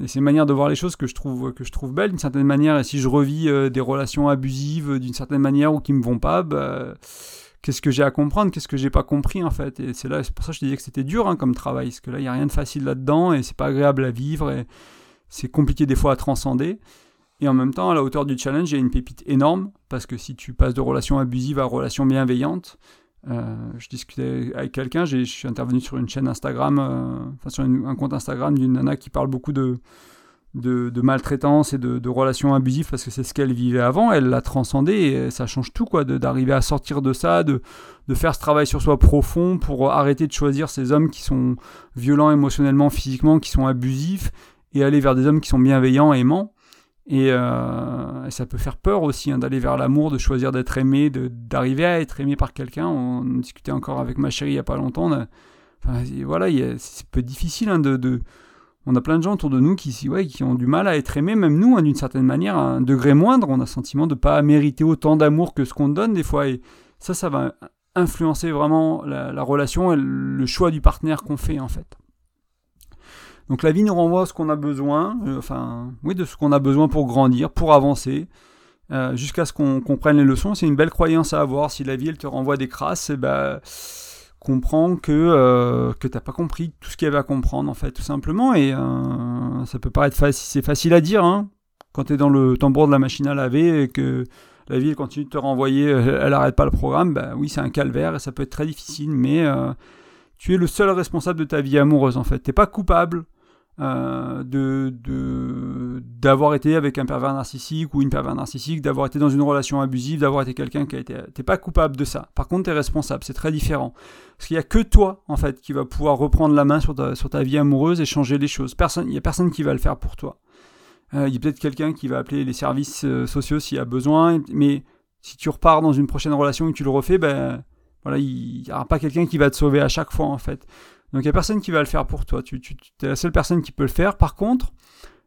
et c'est une manière de voir les choses que je trouve que je trouve belle d'une certaine manière. Et si je revis des relations abusives d'une certaine manière ou qui me vont pas, bah, qu'est-ce que j'ai à comprendre, qu'est-ce que j'ai pas compris en fait. Et c'est là, c'est pour ça que je te disais que c'était dur hein, comme travail, parce que là, il n'y a rien de facile là-dedans et c'est pas agréable à vivre et c'est compliqué des fois à transcender. Et en même temps, à la hauteur du challenge, il y a une pépite énorme, parce que si tu passes de relations abusives à relations bienveillantes, euh, je discutais avec quelqu'un, je suis intervenu sur une chaîne Instagram, euh, enfin sur un compte Instagram d'une nana qui parle beaucoup de, de, maltraitance et de, relations abusives parce que c'est ce qu'elle vivait avant, elle l'a transcendé et ça change tout quoi, d'arriver à sortir de ça, de, de faire ce travail sur soi profond pour arrêter de choisir ces hommes qui sont violents émotionnellement, physiquement, qui sont abusifs et aller vers des hommes qui sont bienveillants, aimants. Et, euh, ça peut faire peur aussi hein, d'aller vers l'amour, de choisir d'être aimé, d'arriver à être aimé par quelqu'un. On, discutait encore avec ma chérie il n'y a pas longtemps. enfin, voilà, c'est peu difficile hein, de on a plein de gens autour de nous qui, ouais, qui ont du mal à être aimés, même nous, hein, d'une certaine manière, à un degré moindre. On a le sentiment de ne pas mériter autant d'amour que ce qu'on donne des fois. Et ça, ça va influencer vraiment la, relation et le choix du partenaire qu'on fait, en fait. Donc la vie nous renvoie à ce qu'on a besoin, euh, enfin, oui, de ce qu'on a besoin pour grandir, pour avancer, euh, jusqu'à ce qu'on comprenne les leçons. C'est une belle croyance à avoir. Si la vie, elle te renvoie des crasses, eh ben, comprends que, euh, que t'as pas compris tout ce qu'il y avait à comprendre, en fait, tout simplement. Et euh, ça peut paraître facile, c'est facile à dire, hein, quand tu es dans le tambour de la machine à laver et que la vie continue de te renvoyer, elle n'arrête pas le programme, bah oui, c'est un calvaire et ça peut être très difficile, mais tu es le seul responsable de ta vie amoureuse, en fait. T'es pas coupable euh, de d'avoir été avec un pervers narcissique ou une pervers narcissique, d'avoir été dans une relation abusive, d'avoir été quelqu'un qui a été. T'es pas coupable de ça. Par contre, t'es responsable. C'est très différent. Parce qu'il y a que toi, en fait, qui va pouvoir reprendre la main sur ta, sur ta vie amoureuse et changer les choses. Personne, il y a personne qui va le faire pour toi. Euh, il y a peut-être quelqu'un qui va appeler les services euh, sociaux s'il y a besoin, mais si tu repars dans une prochaine relation et que tu le refais, ben voilà, il n'y aura pas quelqu'un qui va te sauver à chaque fois, en fait. Donc il n'y a personne qui va le faire pour toi. Tu, es la seule personne qui peut le faire. Par contre,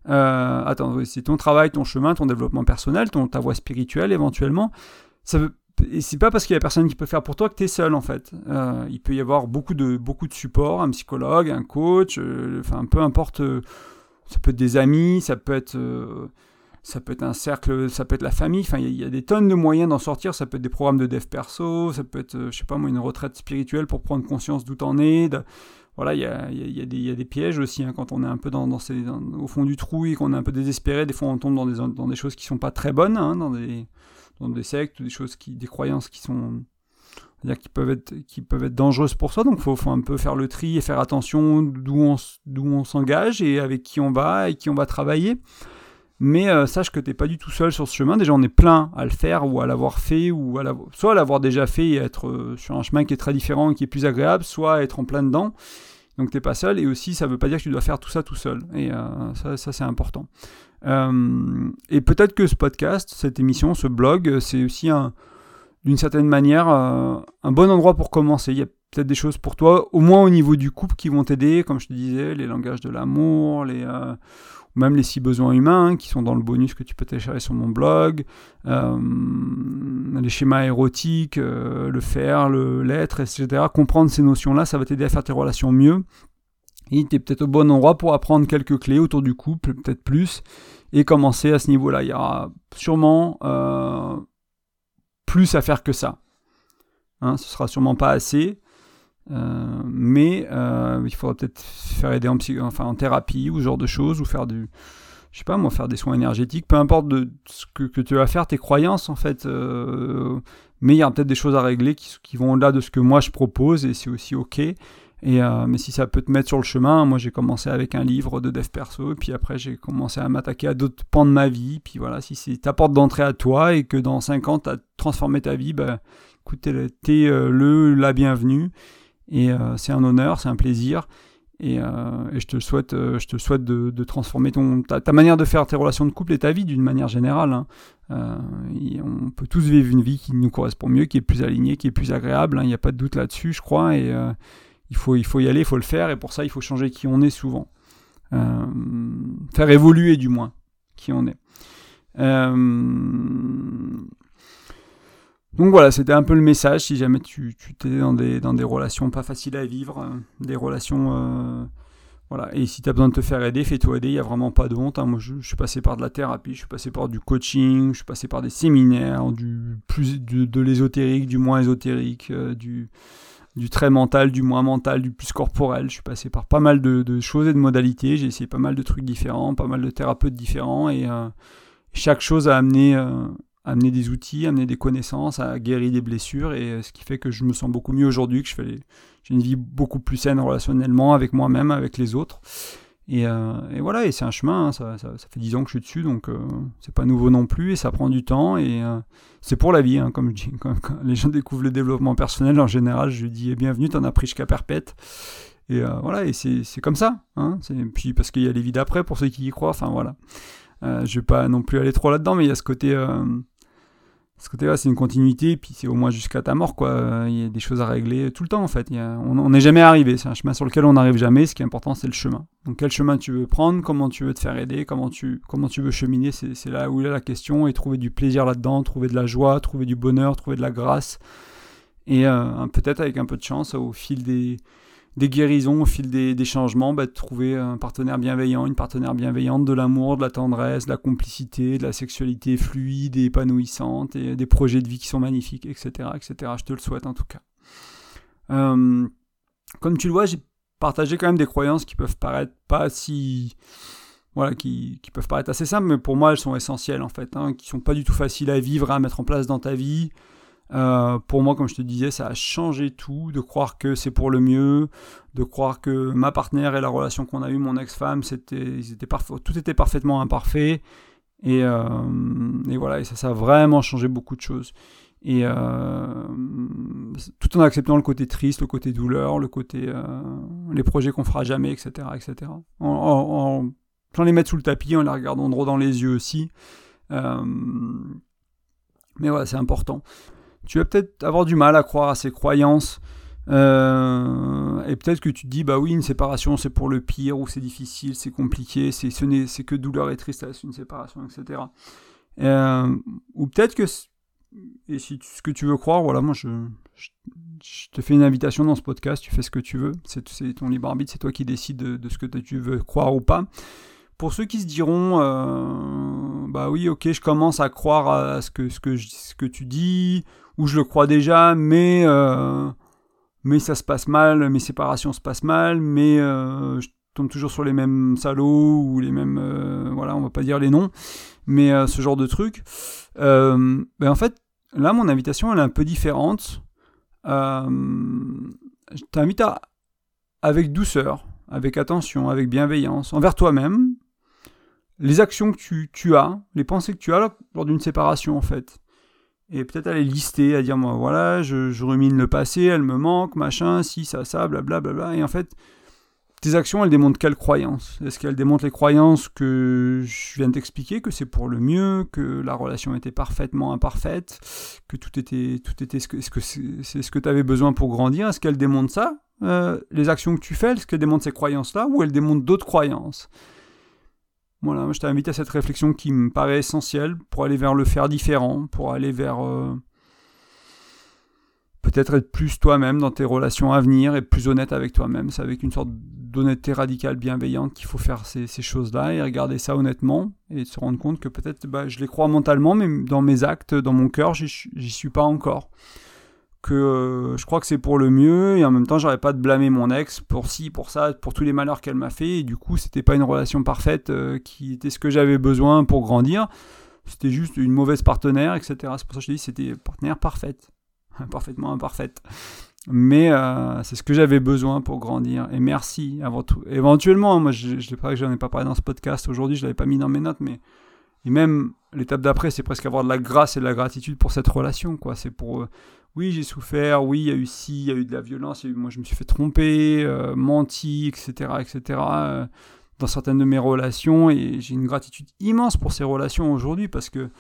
euh, attends, c'est ton travail, ton chemin, ton développement personnel, ta voie spirituelle éventuellement. Ça veut, et c'est pas parce qu'il y a personne qui peut le faire pour toi que tu es seul en fait. Euh, il peut y avoir beaucoup de, beaucoup support, un psychologue, un coach, euh, peu importe. Ça peut être des amis, ça peut être ça peut être un cercle, ça peut être la famille, enfin il y, a des tonnes de moyens d'en sortir, ça peut être des programmes de dev perso, ça peut être, euh, je sais pas moi, une retraite spirituelle pour prendre conscience d'où t'en es, voilà, il y a, des pièges aussi, hein, quand on est un peu dans, au fond du trou et qu'on est un peu désespéré, des fois on tombe dans des, choses qui sont pas très bonnes, hein, dans, des, sectes des choses des croyances qui sont qui peuvent être qui peuvent être dangereuses pour soi. Donc faut faut un peu faire le tri et faire attention d'où on d'où on s'engage et avec qui on va et qui on va travailler mais euh, sache que tu n'es pas du tout seul sur ce chemin. Déjà, on est plein à le faire ou à l'avoir fait, ou à soit à l'avoir déjà fait et être euh, sur un chemin qui est très différent et qui est plus agréable, soit être en plein dedans. Donc tu n'es pas seul. Et aussi, ça ne veut pas dire que tu dois faire tout ça tout seul. Et euh, ça, c'est important. et peut-être que ce podcast, cette émission, ce blog, c'est aussi un, d'une certaine manière un bon endroit pour commencer. Il y a peut-être des choses pour toi, au moins au niveau du couple, qui vont t'aider, comme je te disais, les langages de l'amour, les même les six besoins humains hein, qui sont dans le bonus que tu peux télécharger sur mon blog, euh, les schémas érotiques, euh, le faire, le l'être, etc. Comprendre ces notions-là, ça va t'aider à faire tes relations mieux. Et tu es peut-être au bon endroit pour apprendre quelques clés autour du couple, peut-être plus, et commencer à ce niveau-là. Il y aura sûrement euh, plus à faire que ça. Hein, ce sera sûrement pas assez. Euh, mais euh, il faudra peut-être faire aider en, thérapie ou ce genre de choses, ou faire du, je sais pas moi, faire des soins énergétiques, peu importe de ce que, tu vas faire, tes croyances en fait. Euh, mais il y a peut-être des choses à régler qui, qui vont au-delà de ce que moi je propose et c'est aussi ok. Et, mais si ça peut te mettre sur le chemin, moi j'ai commencé avec un livre de dev perso, et puis après j'ai commencé à m'attaquer à d'autres pans de ma vie. Puis voilà, si c'est ta porte d'entrée à toi et que dans 5 ans tu as transformé ta vie, bah, écoute, t'es le, la bienvenue. Et euh, c'est un honneur, c'est un plaisir. Et, euh, je te souhaite, euh, souhaite de, transformer ta, manière de faire tes relations de couple et ta vie d'une manière générale. Hein. On peut tous vivre une vie qui nous correspond mieux, qui est plus alignée, qui est plus agréable. Hein. Il n'y a pas de doute là-dessus, je crois. Et il, faut, y aller, il faut le faire. Et pour ça, il faut changer qui on est souvent. Faire évoluer du moins qui on est. Donc voilà, c'était un peu le message. Si jamais tu, t'es dans des, dans des relations pas faciles à vivre, euh, des relations. Euh, voilà. Et si tu as besoin de te faire aider, fais-toi aider. Il n'y a vraiment pas de honte. Hein. Moi, je, suis passé par de la thérapie, je suis passé par du coaching, je suis passé par des séminaires, du plus de, l'ésotérique, du moins ésotérique, euh, du, du très mental, du moins mental, du plus corporel. Je suis passé par pas mal de, de choses et de modalités. J'ai essayé pas mal de trucs différents, pas mal de thérapeutes différents. Et chaque chose a amené amener des outils, amener des connaissances, à guérir des blessures, et euh, ce qui fait que je me sens beaucoup mieux aujourd'hui, que je fais j'ai une vie beaucoup plus saine relationnellement avec moi-même, avec les autres. Et, euh, voilà, et c'est un chemin, hein, ça, fait 10 ans que je suis dessus, donc euh, c'est pas nouveau non plus, et ça prend du temps, et c'est pour la vie, hein, comme je dis. Quand, les gens découvrent le développement personnel, en général, je dis bienvenue, t'en as pris jusqu'à perpète. Et voilà, et c'est comme ça. Hein, puis parce qu'il y a les vies d'après pour ceux qui y croient, enfin voilà. je vais pas non plus aller trop là-dedans, mais il y a ce côté ce côté-là, c'est une continuité, puis c'est au moins jusqu'à ta mort, quoi. Il y a des choses à régler tout le temps, en fait. on n'est jamais arrivé. C'est un chemin sur lequel on n'arrive jamais. Ce qui est important, c'est le chemin. Donc, quel chemin tu veux prendre Comment tu veux te faire aider Comment tu, comment tu veux cheminer C'est là où est la question. Et trouver du plaisir là-dedans, trouver de la joie, trouver du bonheur, trouver de la grâce. Et euh, peut-être avec un peu de chance, au fil des, des guérisons au fil des, changements, bah, de trouver un partenaire bienveillant, une partenaire bienveillante, de l'amour, de la tendresse, de la complicité, de la sexualité fluide et épanouissante, des projets de vie qui sont magnifiques, etc. etc. Je te le souhaite en tout cas. Euh, comme tu le vois, j'ai partagé quand même des croyances qui peuvent paraître pas si voilà, qui, qui, peuvent paraître assez simples, mais pour moi elles sont essentielles en fait, hein, qui sont pas du tout faciles à vivre, à mettre en place dans ta vie, euh, pour moi, comme je te disais, ça a changé tout, de croire que c'est pour le mieux, de croire que ma partenaire et la relation qu'on a eue, mon ex-femme, tout était parfaitement imparfait. Et, euh, voilà, ça, ça a vraiment changé beaucoup de choses. Et euh, tout en acceptant le côté triste, le côté douleur, le côté les projets qu'on fera jamais, etc., etc. En, les mettre sous le tapis, en les regardant droit dans les yeux aussi. mais voilà, c'est important tu vas peut-être avoir du mal à croire à ces croyances. Euh, et peut-être que tu te dis, bah oui, une séparation c'est pour le pire, ou c'est difficile, c'est compliqué, c'est, ce que douleur et tristesse, une séparation, etc. Euh, ou peut-être que, et si ce que tu veux croire, voilà, moi je, je, te fais une invitation dans ce podcast, tu fais ce que tu veux, c'est, ton libre arbitre, c'est toi qui décides de, ce que tu veux croire ou pas. Pour ceux qui se diront, euh, bah oui, ok, je commence à croire à ce que, ce que, ce que tu dis, où je le crois déjà, mais, euh, mais ça se passe mal, mes séparations se passent mal, mais euh, je tombe toujours sur les mêmes salauds ou les mêmes, voilà, on va pas dire les noms, mais ce genre de truc. Ben en fait, là, mon invitation, elle est un peu différente. je t'invite à, avec douceur, avec attention, avec bienveillance, envers toi-même, les actions que tu, as, les pensées que tu as lors d'une séparation, en fait. Et peut-être aller lister, à dire moi voilà, je, rumine le passé, elle me manque, machin, si, ça, ça, blablabla. Bla, bla, et en fait, tes actions, elles démontrent quelles croyances? Est-ce qu'elles démontrent les croyances que je viens de t'expliquer, que c'est pour le mieux, que la relation était parfaitement imparfaite, que tout était, tout était ce que c'est, ce que tu avais besoin pour grandir? Est-ce qu'elles démontrent ça? Euh, Les actions que tu fais, est-ce qu'elles démontrent ces croyances-là, ou elles démontrent d'autres croyances? Voilà, je t'invite à cette réflexion qui me paraît essentielle pour aller vers le faire différent, pour aller vers euh, peut-être être plus toi-même dans tes relations à venir, et plus honnête avec toi-même. C'est avec une sorte d'honnêteté radicale bienveillante qu'il faut faire ces, choses-là et regarder ça honnêtement et se rendre compte que peut-être bah, je les crois mentalement, mais dans mes actes, dans mon cœur, j'y suis pas encore que euh, je crois que c'est pour le mieux et en même temps j'aurais pas de blâmer mon ex pour ci pour ça pour tous les malheurs qu'elle m'a fait et du coup c'était pas une relation parfaite euh, qui était ce que j'avais besoin pour grandir. C'était juste une mauvaise partenaire etc c'est pour ça que je dis c'était partenaire parfaite. Parfaitement imparfaite. Mais euh, c'est ce que j'avais besoin pour grandir. Et merci avant tout. Éventuellement hein, moi je, je que j'en ai pas parlé dans ce podcast aujourd'hui je l'avais pas mis dans mes notes mais et même l'étape d'après c'est presque avoir de la grâce et de la gratitude pour cette relation quoi c'est pour oui, j'ai souffert, oui, il y a eu ci, il y a eu de la violence, moi je me suis fait tromper, euh, menti, etc., etc., euh, dans certaines de mes relations, et j'ai une gratitude immense pour ces relations aujourd'hui, parce que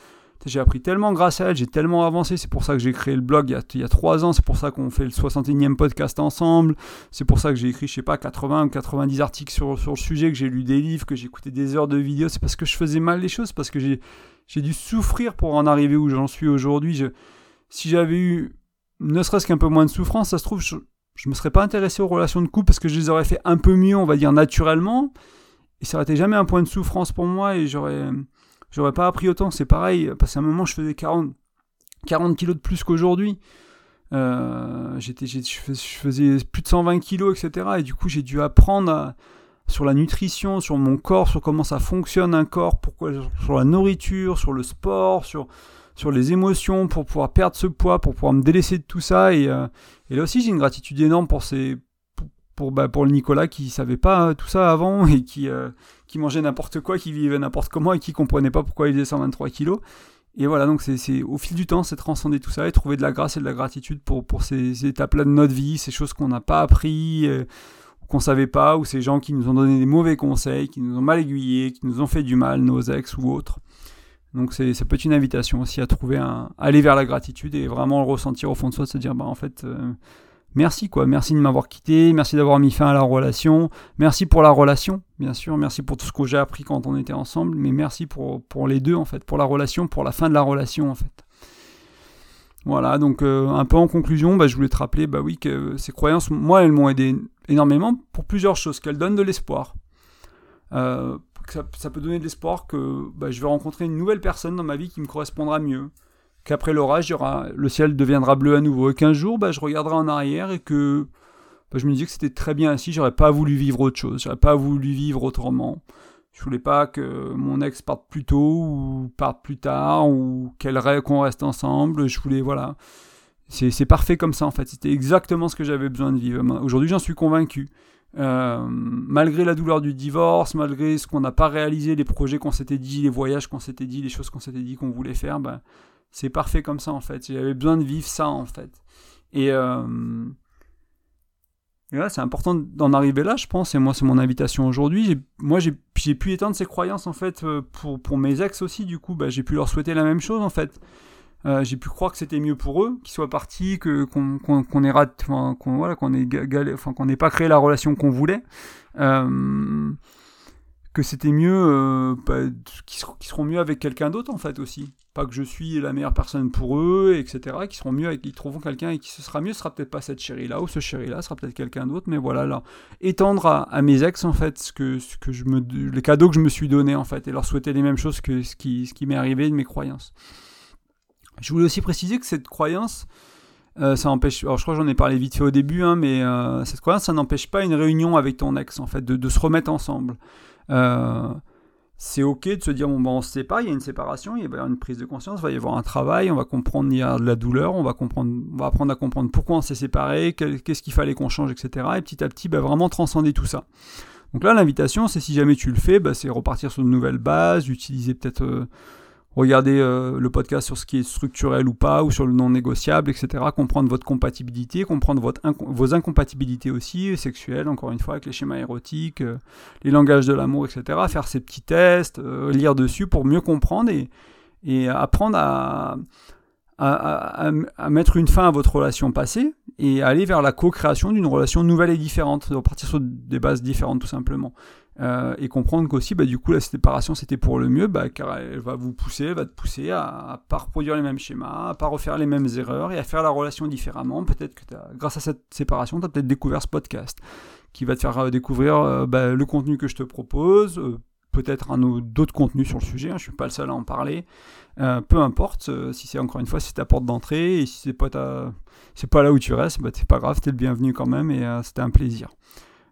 j'ai appris tellement grâce à elles, j'ai tellement avancé, c'est pour ça que j'ai créé le blog il y, a, 3 ans, c'est pour ça qu'on fait le 61e podcast ensemble, c'est pour ça que j'ai écrit, je sais pas, 80 ou 90 articles sur, sur le sujet, que j'ai lu des livres, que j'ai écouté des heures de vidéos, c'est parce que je faisais mal les choses, parce que j'ai dû souffrir pour en arriver où j'en suis aujourd'hui. si j'avais eu ne serait-ce qu'un peu moins de souffrance, ça se trouve, je, ne me serais pas intéressé aux relations de couple parce que je les aurais fait un peu mieux, on va dire naturellement, et ça aurait été jamais un point de souffrance pour moi et j'aurais, j'aurais pas appris autant. C'est pareil, parce qu'à un moment, je faisais 40, 40 kilos de plus qu'aujourd'hui. Euh, je faisais plus de 120 kilos, etc. Et du coup, j'ai dû apprendre sur la nutrition, sur mon corps, sur comment ça fonctionne un corps, sur la nourriture, sur le sport, sur sur les émotions pour pouvoir perdre ce poids, pour pouvoir me délaisser de tout ça. Et, euh, là aussi, j'ai une gratitude énorme pour ces, pour, bah, pour le Nicolas qui savait pas tout ça avant et qui, euh, qui mangeait n'importe quoi, qui vivait n'importe comment et qui comprenait pas pourquoi il faisait 123 kilos. Et voilà, donc c'est au fil du temps, c'est transcender tout ça et trouver de la grâce et de la gratitude pour, pour ces étapes-là de notre vie, ces choses qu'on n'a pas appris, euh, qu'on savait pas, ou ces gens qui nous ont donné des mauvais conseils, qui nous ont mal aiguillés, qui nous ont fait du mal, nos ex ou autres. Donc c'est, ça peut être une invitation aussi à trouver un, aller vers la gratitude et vraiment le ressentir au fond de soi, de se dire bah en fait euh, merci quoi, merci de m'avoir quitté, merci d'avoir mis fin à la relation, merci pour la relation bien sûr, merci pour tout ce que j'ai appris quand on était ensemble, mais merci pour, les deux en fait, pour la relation, pour la fin de la relation en fait. Voilà, donc un peu en conclusion, bah, je voulais te rappeler bah oui, que ces croyances, moi, elles m'ont aidé énormément pour plusieurs choses, qu'elles donnent de l'espoir. ça, ça, peut donner de l'espoir que bah, je vais rencontrer une nouvelle personne dans ma vie qui me correspondra mieux, qu'après l'orage, le ciel deviendra bleu à nouveau, et qu'un jour, bah, je regarderai en arrière et que bah, je me disais que c'était très bien ainsi, j'aurais pas voulu vivre autre chose, j'aurais pas voulu vivre autrement. Je voulais pas que mon ex parte plus tôt ou parte plus tard ou qu'elle qu'on reste ensemble. Je voulais, voilà. C'est parfait comme ça en fait. C'était exactement ce que j'avais besoin de vivre. Aujourd'hui, j'en suis convaincu. Euh, malgré la douleur du divorce, malgré ce qu'on n'a pas réalisé, les projets qu'on s'était dit, les voyages qu'on s'était dit, les choses qu'on s'était dit qu'on voulait faire, ben, c'est parfait comme ça en fait. J'avais besoin de vivre ça en fait. Et, euh, c'est important d'en arriver là, je pense, et moi, c'est mon invitation aujourd'hui. Moi, j'ai pu étendre ces croyances, en fait, euh, pour, pour mes ex aussi, du coup, bah, j'ai pu leur souhaiter la même chose, en fait. Euh, j'ai pu croire que c'était mieux pour eux, qu'ils soient partis, que qu'on ait raté, qu'on voilà, qu'on qu'on n'ait pas créé la relation qu'on voulait. Euh, que c'était mieux, euh, qu'ils seront mieux avec quelqu'un d'autre en fait aussi. Pas que je suis la meilleure personne pour eux, etc. Qui seront mieux, qu'ils trouveront quelqu'un et qui ce sera mieux, ce sera peut-être pas cette chérie là ou ce chéri là, ce sera peut-être quelqu'un d'autre, mais voilà là, étendre à, mes ex en fait ce que, les cadeaux que je me suis donné en fait et leur souhaiter les mêmes choses que ce qui, qui m'est arrivé de mes croyances. Je voulais aussi préciser que cette croyance, euh, ça empêche. Alors je crois que j'en ai parlé vite fait au début, hein, mais euh, cette croyance, ça n'empêche pas une réunion avec ton ex en fait, de se remettre ensemble. Euh, c'est ok de se dire bon ben on se sépare, il y a une séparation, il va y avoir une prise de conscience, il va y avoir un travail, on va comprendre il y a de la douleur, on va comprendre, on va apprendre à comprendre pourquoi on s'est séparé, qu'est-ce qu'il fallait qu'on change, etc. Et petit à petit, ben, vraiment transcender tout ça. Donc là, l'invitation, c'est si jamais tu le fais, ben, c'est repartir sur de nouvelles bases, utiliser peut-être euh, Regardez euh, le podcast sur ce qui est structurel ou pas, ou sur le non négociable, etc. Comprendre votre compatibilité, comprendre vos incompatibilités aussi, sexuelles, encore une fois, avec les schémas érotiques, euh, les langages de l'amour, etc. Faire ces petits tests, euh, lire dessus pour mieux comprendre et, apprendre à, mettre une fin à votre relation passée et aller vers la co-création d'une relation nouvelle et différente, de partir sur des bases différentes tout simplement. Euh, et comprendre qu'aussi, bah, du coup, la séparation, c'était pour le mieux, bah, car elle va vous pousser, elle va te pousser à, ne pas reproduire les mêmes schémas, à pas refaire les mêmes erreurs et à faire la relation différemment. Peut-être que grâce à cette séparation, tu as peut-être découvert ce podcast qui va te faire euh, découvrir euh, bah, le contenu que je te propose, peut-être un d'autres contenus sur le sujet, hein, je suis pas le seul à en parler. peu importe, si c'est encore une fois, si ta porte d'entrée et si c'est pas c'est pas là où tu restes, bah, c'est pas grave, t'es le bienvenu quand même et c'était un plaisir.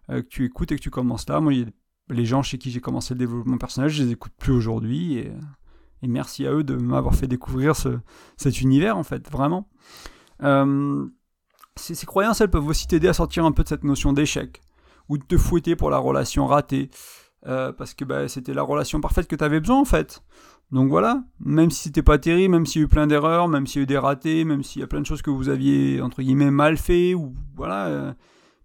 que tu écoutes et que tu commences là. Moi, il y a les gens chez qui j'ai commencé le développement personnel, je les écoute plus aujourd'hui. Et, merci à eux de m'avoir fait découvrir cet univers, en fait, vraiment. Euh, ces, croyances, elles peuvent aussi t'aider à sortir un peu de cette notion d'échec, ou de te fouetter pour la relation ratée, euh, parce que bah, c'était la relation parfaite que tu avais besoin, en fait. Donc voilà, même si c'était pas terrible, même s'il y a eu plein d'erreurs, même s'il y a eu des ratés, même s'il y a plein de choses que vous aviez, entre guillemets, mal fait, ou voilà... Euh,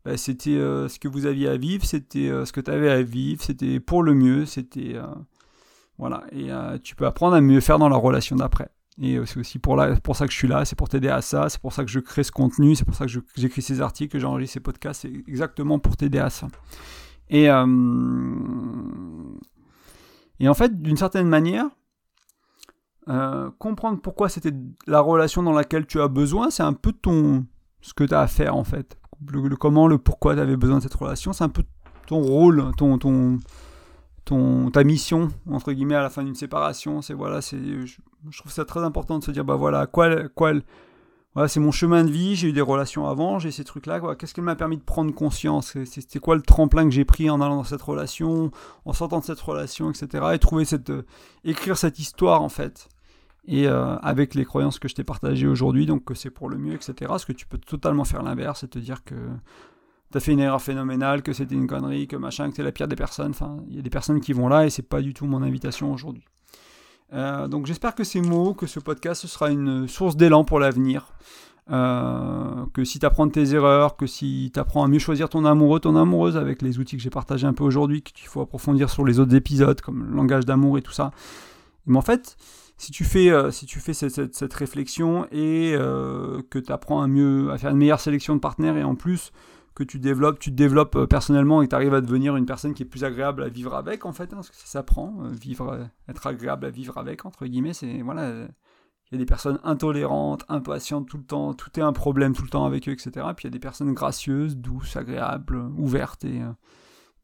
bah, c'était euh, ce que vous aviez à vivre, c'était euh, ce que tu avais à vivre, c'était pour le mieux, c'était... Euh, voilà, et tu peux apprendre à mieux faire dans la relation d'après. Et c'est aussi pour, ça que je suis là, c'est pour t'aider à ça, c'est pour ça que je crée ce contenu, c'est pour ça que j'écris ces articles, j'enregistre ces podcasts, c'est exactement pour t'aider à ça. Et, et en fait, d'une certaine manière, comprendre pourquoi c'était la relation dans laquelle tu as besoin, c'est un peu ton ce que tu as à faire en fait le, comment, le pourquoi tu avais besoin de cette relation. C'est un peu ton rôle, ton, ton, ton, ta mission, entre guillemets, à la fin d'une séparation. C'est voilà, c'est, je, trouve ça très important de se dire, bah voilà, quoi, quoi, voilà, c'est mon chemin de vie, j'ai eu des relations avant, j'ai ces trucs-là. Qu'est-ce qui m'a permis de prendre conscience? C'était quoi le tremplin que j'ai pris en allant dans cette relation, en sortant de cette relation, etc. Et trouver cette, euh, écrire cette histoire, en fait et euh, avec les croyances que je t'ai partagées aujourd'hui, donc que c'est pour le mieux, etc. Parce que tu peux totalement faire l'inverse et te dire que tu as fait une erreur phénoménale, que c'était une connerie, que machin, que t'es la pire des personnes. Enfin, il y a des personnes qui vont là et c'est pas du tout mon invitation aujourd'hui. Euh, donc j'espère que ces mots, que ce podcast, ce sera une source d'élan pour l'avenir. Euh, que si tu apprends de tes erreurs, que si tu apprends à mieux choisir ton amoureux, ton amoureuse avec les outils que j'ai partagés un peu aujourd'hui, qu'il faut approfondir sur les autres épisodes, comme le langage d'amour et tout ça. Mais en fait, si tu fais, euh, si tu fais cette, cette, réflexion et euh, que tu apprends à, mieux, à faire une meilleure sélection de partenaires et en plus que tu développes, tu te développes euh, personnellement et que tu arrives à devenir une personne qui est plus agréable à vivre avec en fait, hein, parce que ça s'apprend, vivre, être agréable à vivre avec entre guillemets, c'est voilà, il y a des personnes intolérantes, impatientes tout le temps, tout est un problème tout le temps avec eux, etc. Puis il y a des personnes gracieuses, douces, agréables, ouvertes et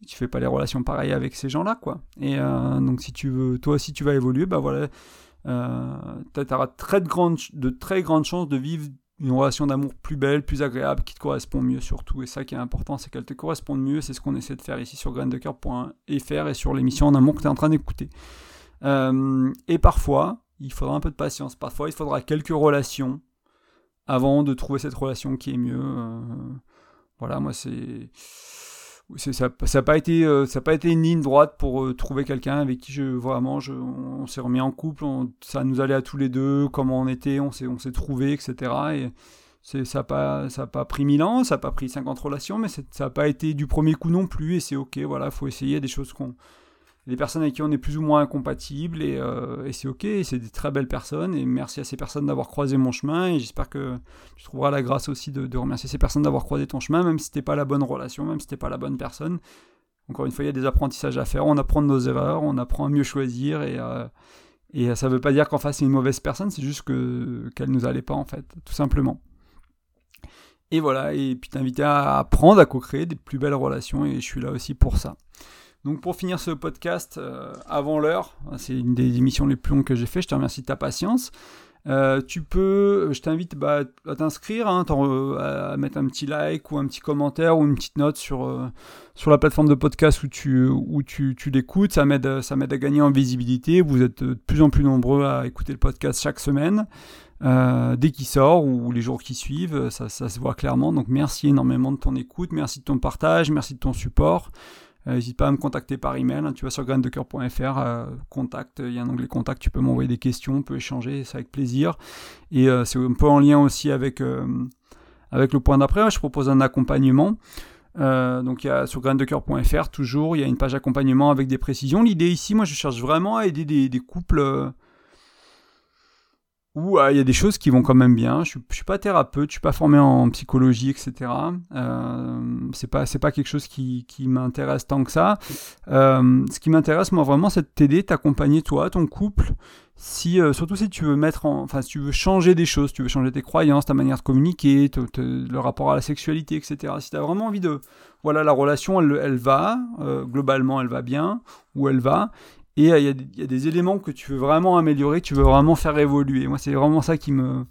tu fais pas les relations pareilles avec ces gens-là, quoi. Et donc si tu veux, toi aussi tu vas évoluer, bah voilà, tu auras très de grandes, de très grandes chances de vivre une relation d'amour plus belle, plus agréable, qui te correspond mieux surtout. Et ça qui est important, c'est qu'elle te corresponde mieux. C'est ce qu'on essaie de faire ici sur graindecoeur.fr et sur l'émission en amour que tu es en train d'écouter. Euh, et parfois, il faudra un peu de patience. Parfois, il faudra quelques relations avant de trouver cette relation qui est mieux. Euh, voilà, moi, c'est ça n'a pas été euh, ça pas été une ligne droite pour euh, trouver quelqu'un avec qui je vraiment on, s'est remis en couple ça nous allait à tous les deux comment on était on s'est on s'est trouvé etc et ça n'a pas ça a pas pris mille ans ça n'a pas pris 50 relations mais ça n'a pas été du premier coup non plus et c'est ok voilà faut essayer des choses qu'on des personnes avec qui on est plus ou moins incompatibles et, euh, c'est ok, c'est des très belles personnes et merci à ces personnes d'avoir croisé mon chemin et j'espère que tu trouveras la grâce aussi de, remercier ces personnes d'avoir croisé ton chemin même si c'était pas la bonne relation, même si c'était pas la bonne personne. Encore une fois, il y a des apprentissages à faire, on apprend de nos erreurs, on apprend à mieux choisir et, euh, et ça veut pas dire qu'en face c'est une mauvaise personne, c'est juste que qu'elle nous allait pas en fait, tout simplement. Et voilà, et puis t'inviter à apprendre à co-créer des plus belles relations et je suis là aussi pour ça. Donc pour finir ce podcast euh, avant l'heure, c'est une des émissions les plus longues que j'ai fait, je te remercie de ta patience. Euh, tu peux, je t'invite bah, à t'inscrire, hein, à mettre un petit like ou un petit commentaire ou une petite note sur, euh, la plateforme de podcast où tu, où tu, tu l'écoutes. Ça m'aide, à gagner en visibilité. Vous êtes de plus en plus nombreux à écouter le podcast chaque semaine. dès qu'il sort ou les jours qui suivent, ça se voit clairement. Donc merci énormément de ton écoute, merci de ton partage, merci de ton support. Euh, n'hésite pas à me contacter par email. Hein. tu vas sur graindecoeur.fr, euh, contact, il y a un onglet contact, tu peux m'envoyer des questions, on peut échanger, c'est avec plaisir. Et euh, c'est un peu en lien aussi avec, avec le point d'après. Je propose un accompagnement. donc il y a sur graindecoeur.fr toujours, il y a une page accompagnement avec des précisions. L'idée ici, moi je cherche vraiment à aider des couples où il y a des choses qui vont quand même bien. Je, je suis pas thérapeute, je suis pas formé en psychologie, etc. Euh, c'est pas pas quelque chose qui, qui m'intéresse tant que ça. Euh, ce qui m'intéresse moi vraiment, c'est de t'aider, t'accompagner toi, ton couple. Si euh, surtout si tu veux mettre en, enfin si tu veux changer des choses, tu veux changer tes croyances, ta manière de communiquer, le rapport à la sexualité, etc. Si tu as vraiment envie de, voilà, la relation, elle, elle va euh, globalement, elle va bien ou elle va, et euh, il y, a des éléments que tu veux vraiment améliorer, tu veux vraiment faire évoluer. Moi, c'est vraiment ça qui me,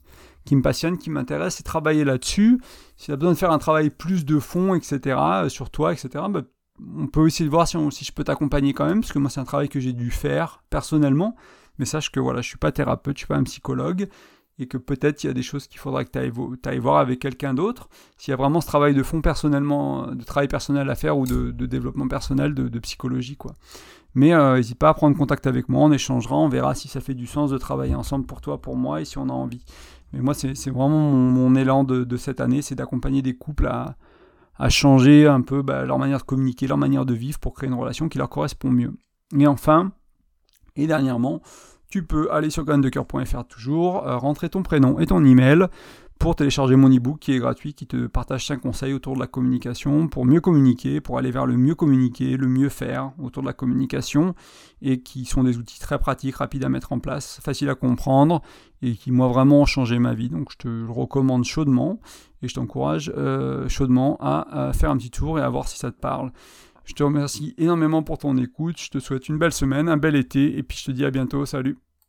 passionne, qui m'intéresse, c'est travailler là-dessus. Si tu as besoin de faire un travail plus de fond, etc., euh, sur toi, etc., bah, on peut essayer de voir si, je peux t'accompagner quand même, parce que moi, c'est un travail que j'ai dû faire personnellement. Mais sache que voilà, je suis pas thérapeute, je suis pas un psychologue, et que peut-être il y a des choses qu'il faudra que tu ailles, voir avec quelqu'un d'autre. S'il y a vraiment ce travail de fond personnellement, de travail personnel à faire ou de, développement personnel, de, de psychologie, quoi. Mais euh, n'hésite pas à prendre contact avec moi, on échangera, on verra si ça fait du sens de travailler ensemble pour toi, pour moi, et si on a envie. Mais moi, c'est vraiment mon, élan de, cette année, c'est d'accompagner des couples à, changer un peu bah, leur manière de communiquer, leur manière de vivre pour créer une relation qui leur correspond mieux. Et enfin, et dernièrement, tu peux aller sur graindecoeur.fr toujours, euh, rentrer ton prénom et ton email pour télécharger mon e-book qui est gratuit, qui te partage 5 conseils autour de la communication, pour mieux communiquer, pour aller vers le mieux communiquer, le mieux faire autour de la communication, et qui sont des outils très pratiques, rapides à mettre en place, faciles à comprendre, et qui moi vraiment ont changé ma vie. Donc je te le recommande chaudement, et je t'encourage euh, chaudement à, à faire un petit tour et à voir si ça te parle. Je te remercie énormément pour ton écoute, je te souhaite une belle semaine, un bel été, et puis je te dis à bientôt, salut